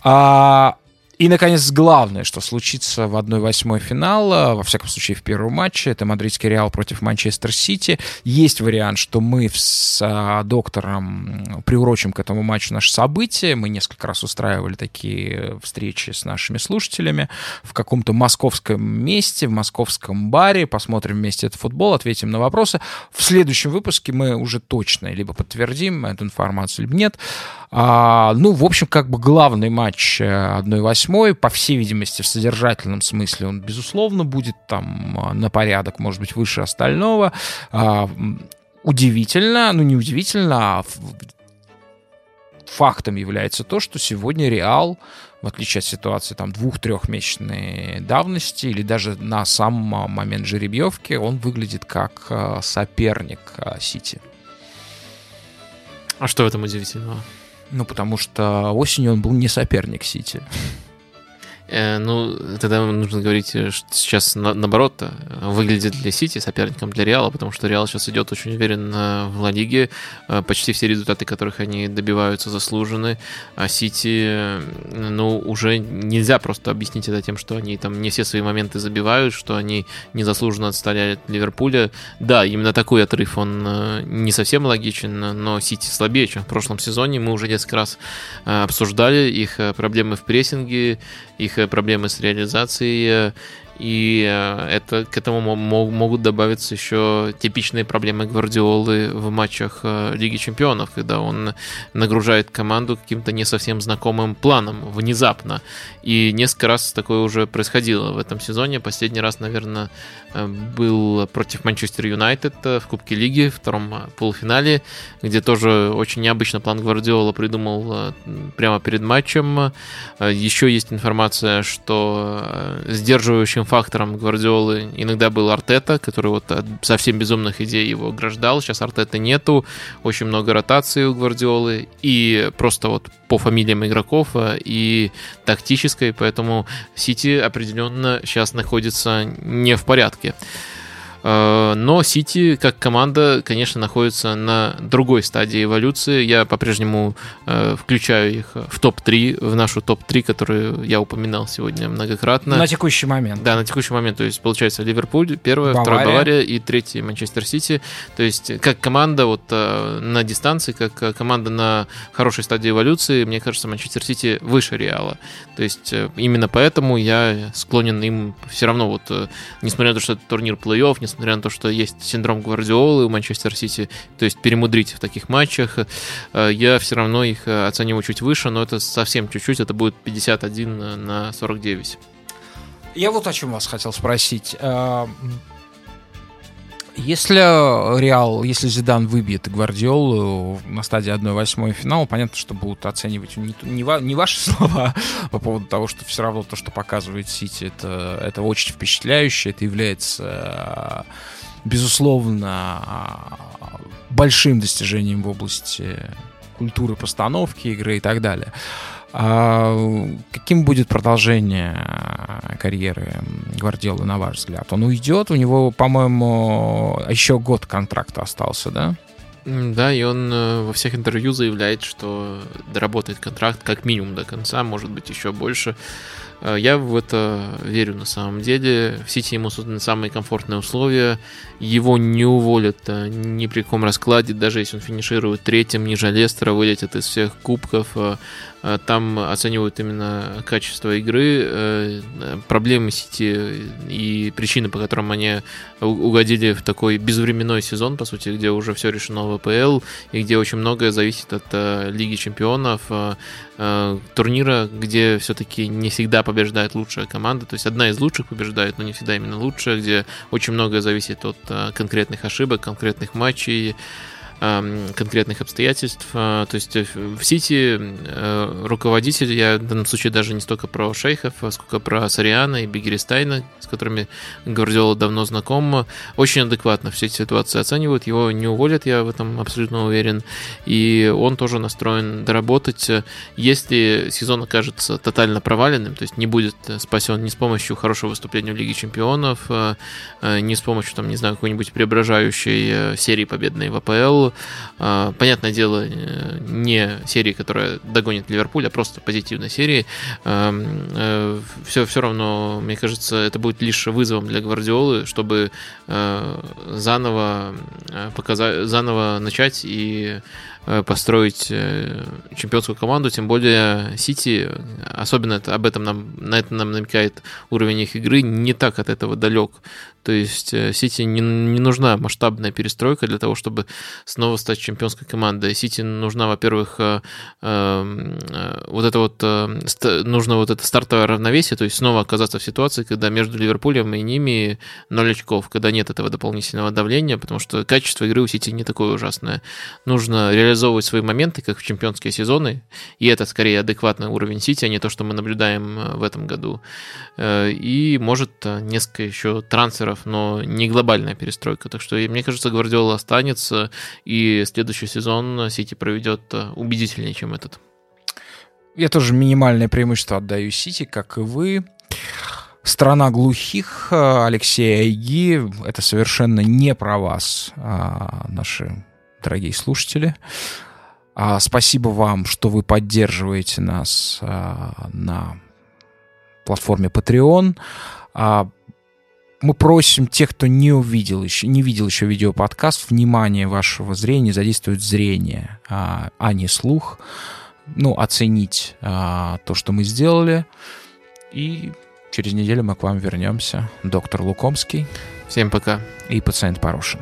А, и, наконец, главное, что случится в 1-8 финала, во всяком случае в первом матче, это мадридский Реал против Манчестер Сити. Есть вариант, что мы с а, доктором приурочим к этому матчу наше событие. Мы несколько раз устраивали такие встречи с нашими слушателями в каком-то московском месте, в московском баре. Посмотрим вместе этот футбол, ответим на вопросы. В следующем выпуске мы уже точно либо подтвердим эту информацию, либо нет. А, ну, в общем, как бы главный матч э, 1-8 восьмой, по всей видимости, в содержательном смысле он, безусловно, будет там а, на порядок, может быть, выше остального. А, удивительно, ну не удивительно, а фактом является то, что сегодня Реал, в отличие от ситуации там двух-трехмесячной давности или даже на сам а, момент жеребьевки, он выглядит как соперник Сити. А что в этом удивительного? Ну, потому что осенью он был не соперник Сити. Э, ну, тогда нужно говорить, что сейчас на, наоборот выглядит для Сити соперником для Реала, потому что Реал сейчас идет очень уверенно в Ла Лиге. Э, почти все результаты, которых они добиваются, заслужены. А Сити, ну, уже нельзя просто объяснить это тем, что они там не все свои моменты забивают, что они незаслуженно отстали от Ливерпуля. Да, именно такой отрыв, он не совсем логичен, но Сити слабее, чем в прошлом сезоне. Мы уже несколько раз обсуждали их проблемы в прессинге, их э, проблемы с реализацией, и э, это, к этому могут добавиться еще типичные проблемы Гвардиолы в матчах э, Лиги Чемпионов, когда он нагружает команду каким-то не совсем знакомым планом внезапно. И несколько раз такое уже происходило в этом сезоне. Последний раз, наверное, э, был против Манчестер Юнайтед в Кубке Лиги, в втором полуфинале, где тоже очень необычно план Гвардиола придумал прямо перед матчем. Еще есть информация, что сдерживающим фактором Гвардиолы иногда был Артета, который вот от совсем безумных идей его ограждал. Сейчас Артета нету, очень много ротации у Гвардиолы и просто вот по фамилиям игроков э, и тактической, поэтому Сити определенно сейчас находится не в порядке. Э, но Сити как команда, конечно, находится на другой стадии эволюции. Я по-прежнему э, включаю их в топ-3, в нашу топ-3, которую я упоминал сегодня многократно. На текущий момент. Да, на текущий момент. То есть, получается, Ливерпуль, первая, Бавария. вторая Бавария и третий Манчестер Сити. То есть, как команда вот э, на дистанции, как команда на хорошей стадии эволюции, мне кажется, Манчестер Сити выше Реала. То есть, именно поэтому я склонен им все равно вот, несмотря на то, что это турнир плей-офф, несмотря несмотря на то, что есть синдром Гвардиолы у Манчестер Сити, то есть перемудрить в таких матчах, э, я все равно их э, оцениваю чуть выше, но это совсем чуть-чуть, это будет 51 на 49. Я вот о чем вас хотел спросить. Э, если Реал, если Зидан выбьет Гвардиолу на стадии 1-8 финала, понятно, что будут оценивать не, не, не ваши слова по поводу того, что все равно то, что показывает Сити, это, это очень впечатляюще, это является, безусловно, большим достижением в области культуры постановки игры и так далее. А каким будет продолжение карьеры Гвардиолы, на ваш взгляд? Он уйдет, у него, по-моему, еще год контракта остался, да? Да, и он э, во всех интервью заявляет, что доработает контракт как минимум до конца, может быть, еще больше. Э, я в это верю на самом деле. В Сити ему созданы самые комфортные условия. Его не уволят э, ни при каком раскладе, даже если он финиширует третьим, ниже Лестера, вылетит из всех кубков. Э, там оценивают именно качество игры, проблемы Сити и причины, по которым они угодили в такой безвременной сезон, по сути, где уже все решено в АПЛ и где очень многое зависит от Лиги Чемпионов, турнира, где все-таки не всегда побеждает лучшая команда. То есть одна из лучших побеждает, но не всегда именно лучшая, где очень многое зависит от конкретных ошибок, конкретных матчей конкретных обстоятельств. А, то есть э, в Сити э, руководитель, я в данном случае даже не столько про шейхов, а сколько про Сариана и Бигеристайна, с которыми Гвардиола давно знаком, очень адекватно все эти ситуации оценивают. Его не уволят, я в этом абсолютно уверен. И он тоже настроен доработать. Если сезон окажется тотально проваленным, то есть не будет спасен ни с помощью хорошего выступления в Лиге Чемпионов, а, ни с помощью, там, не знаю, какой-нибудь преображающей э, серии победной в АПЛ, понятное дело, э, не серии, которая догонит Ливерпуль, а просто позитивной серии. Все, э, все равно, мне кажется, это будет лишь вызовом для Гвардиолы, чтобы э, заново показать, заново начать и построить чемпионскую команду, тем более Сити, особенно это, об этом нам, на это нам намекает уровень их игры, не так от этого далек. То есть э, Сити не, не нужна масштабная перестройка для того, чтобы снова стать чемпионской командой. Сити нужна, во-первых, э, эм, э, вот это вот нужно вот это стартовое равновесие, то есть снова оказаться в ситуации, когда между Ливерпулем и ними ноль очков, когда нет этого дополнительного давления, потому что качество игры у Сити не такое ужасное. Нужно реализовывать свои моменты, как в чемпионские сезоны, и это скорее адекватный уровень Сити, а не то, что мы наблюдаем в этом году. И, может, несколько еще трансферов, но не глобальная перестройка. Так что, мне кажется, Гвардиола останется, и следующий сезон Сити проведет убедительнее, чем этот. Я тоже минимальное преимущество отдаю Сити, как и вы. Страна глухих Алексея Айги. Это совершенно не про вас, а, наши дорогие слушатели. А, спасибо вам, что вы поддерживаете нас а, на платформе Patreon. Мы просим тех, кто не увидел еще, не видел еще видеоподкаст, внимание вашего зрения задействовать зрение, а не слух ну, оценить а, то, что мы сделали. И через неделю мы к вам вернемся. Доктор Лукомский. Всем пока. И пациент Порошин.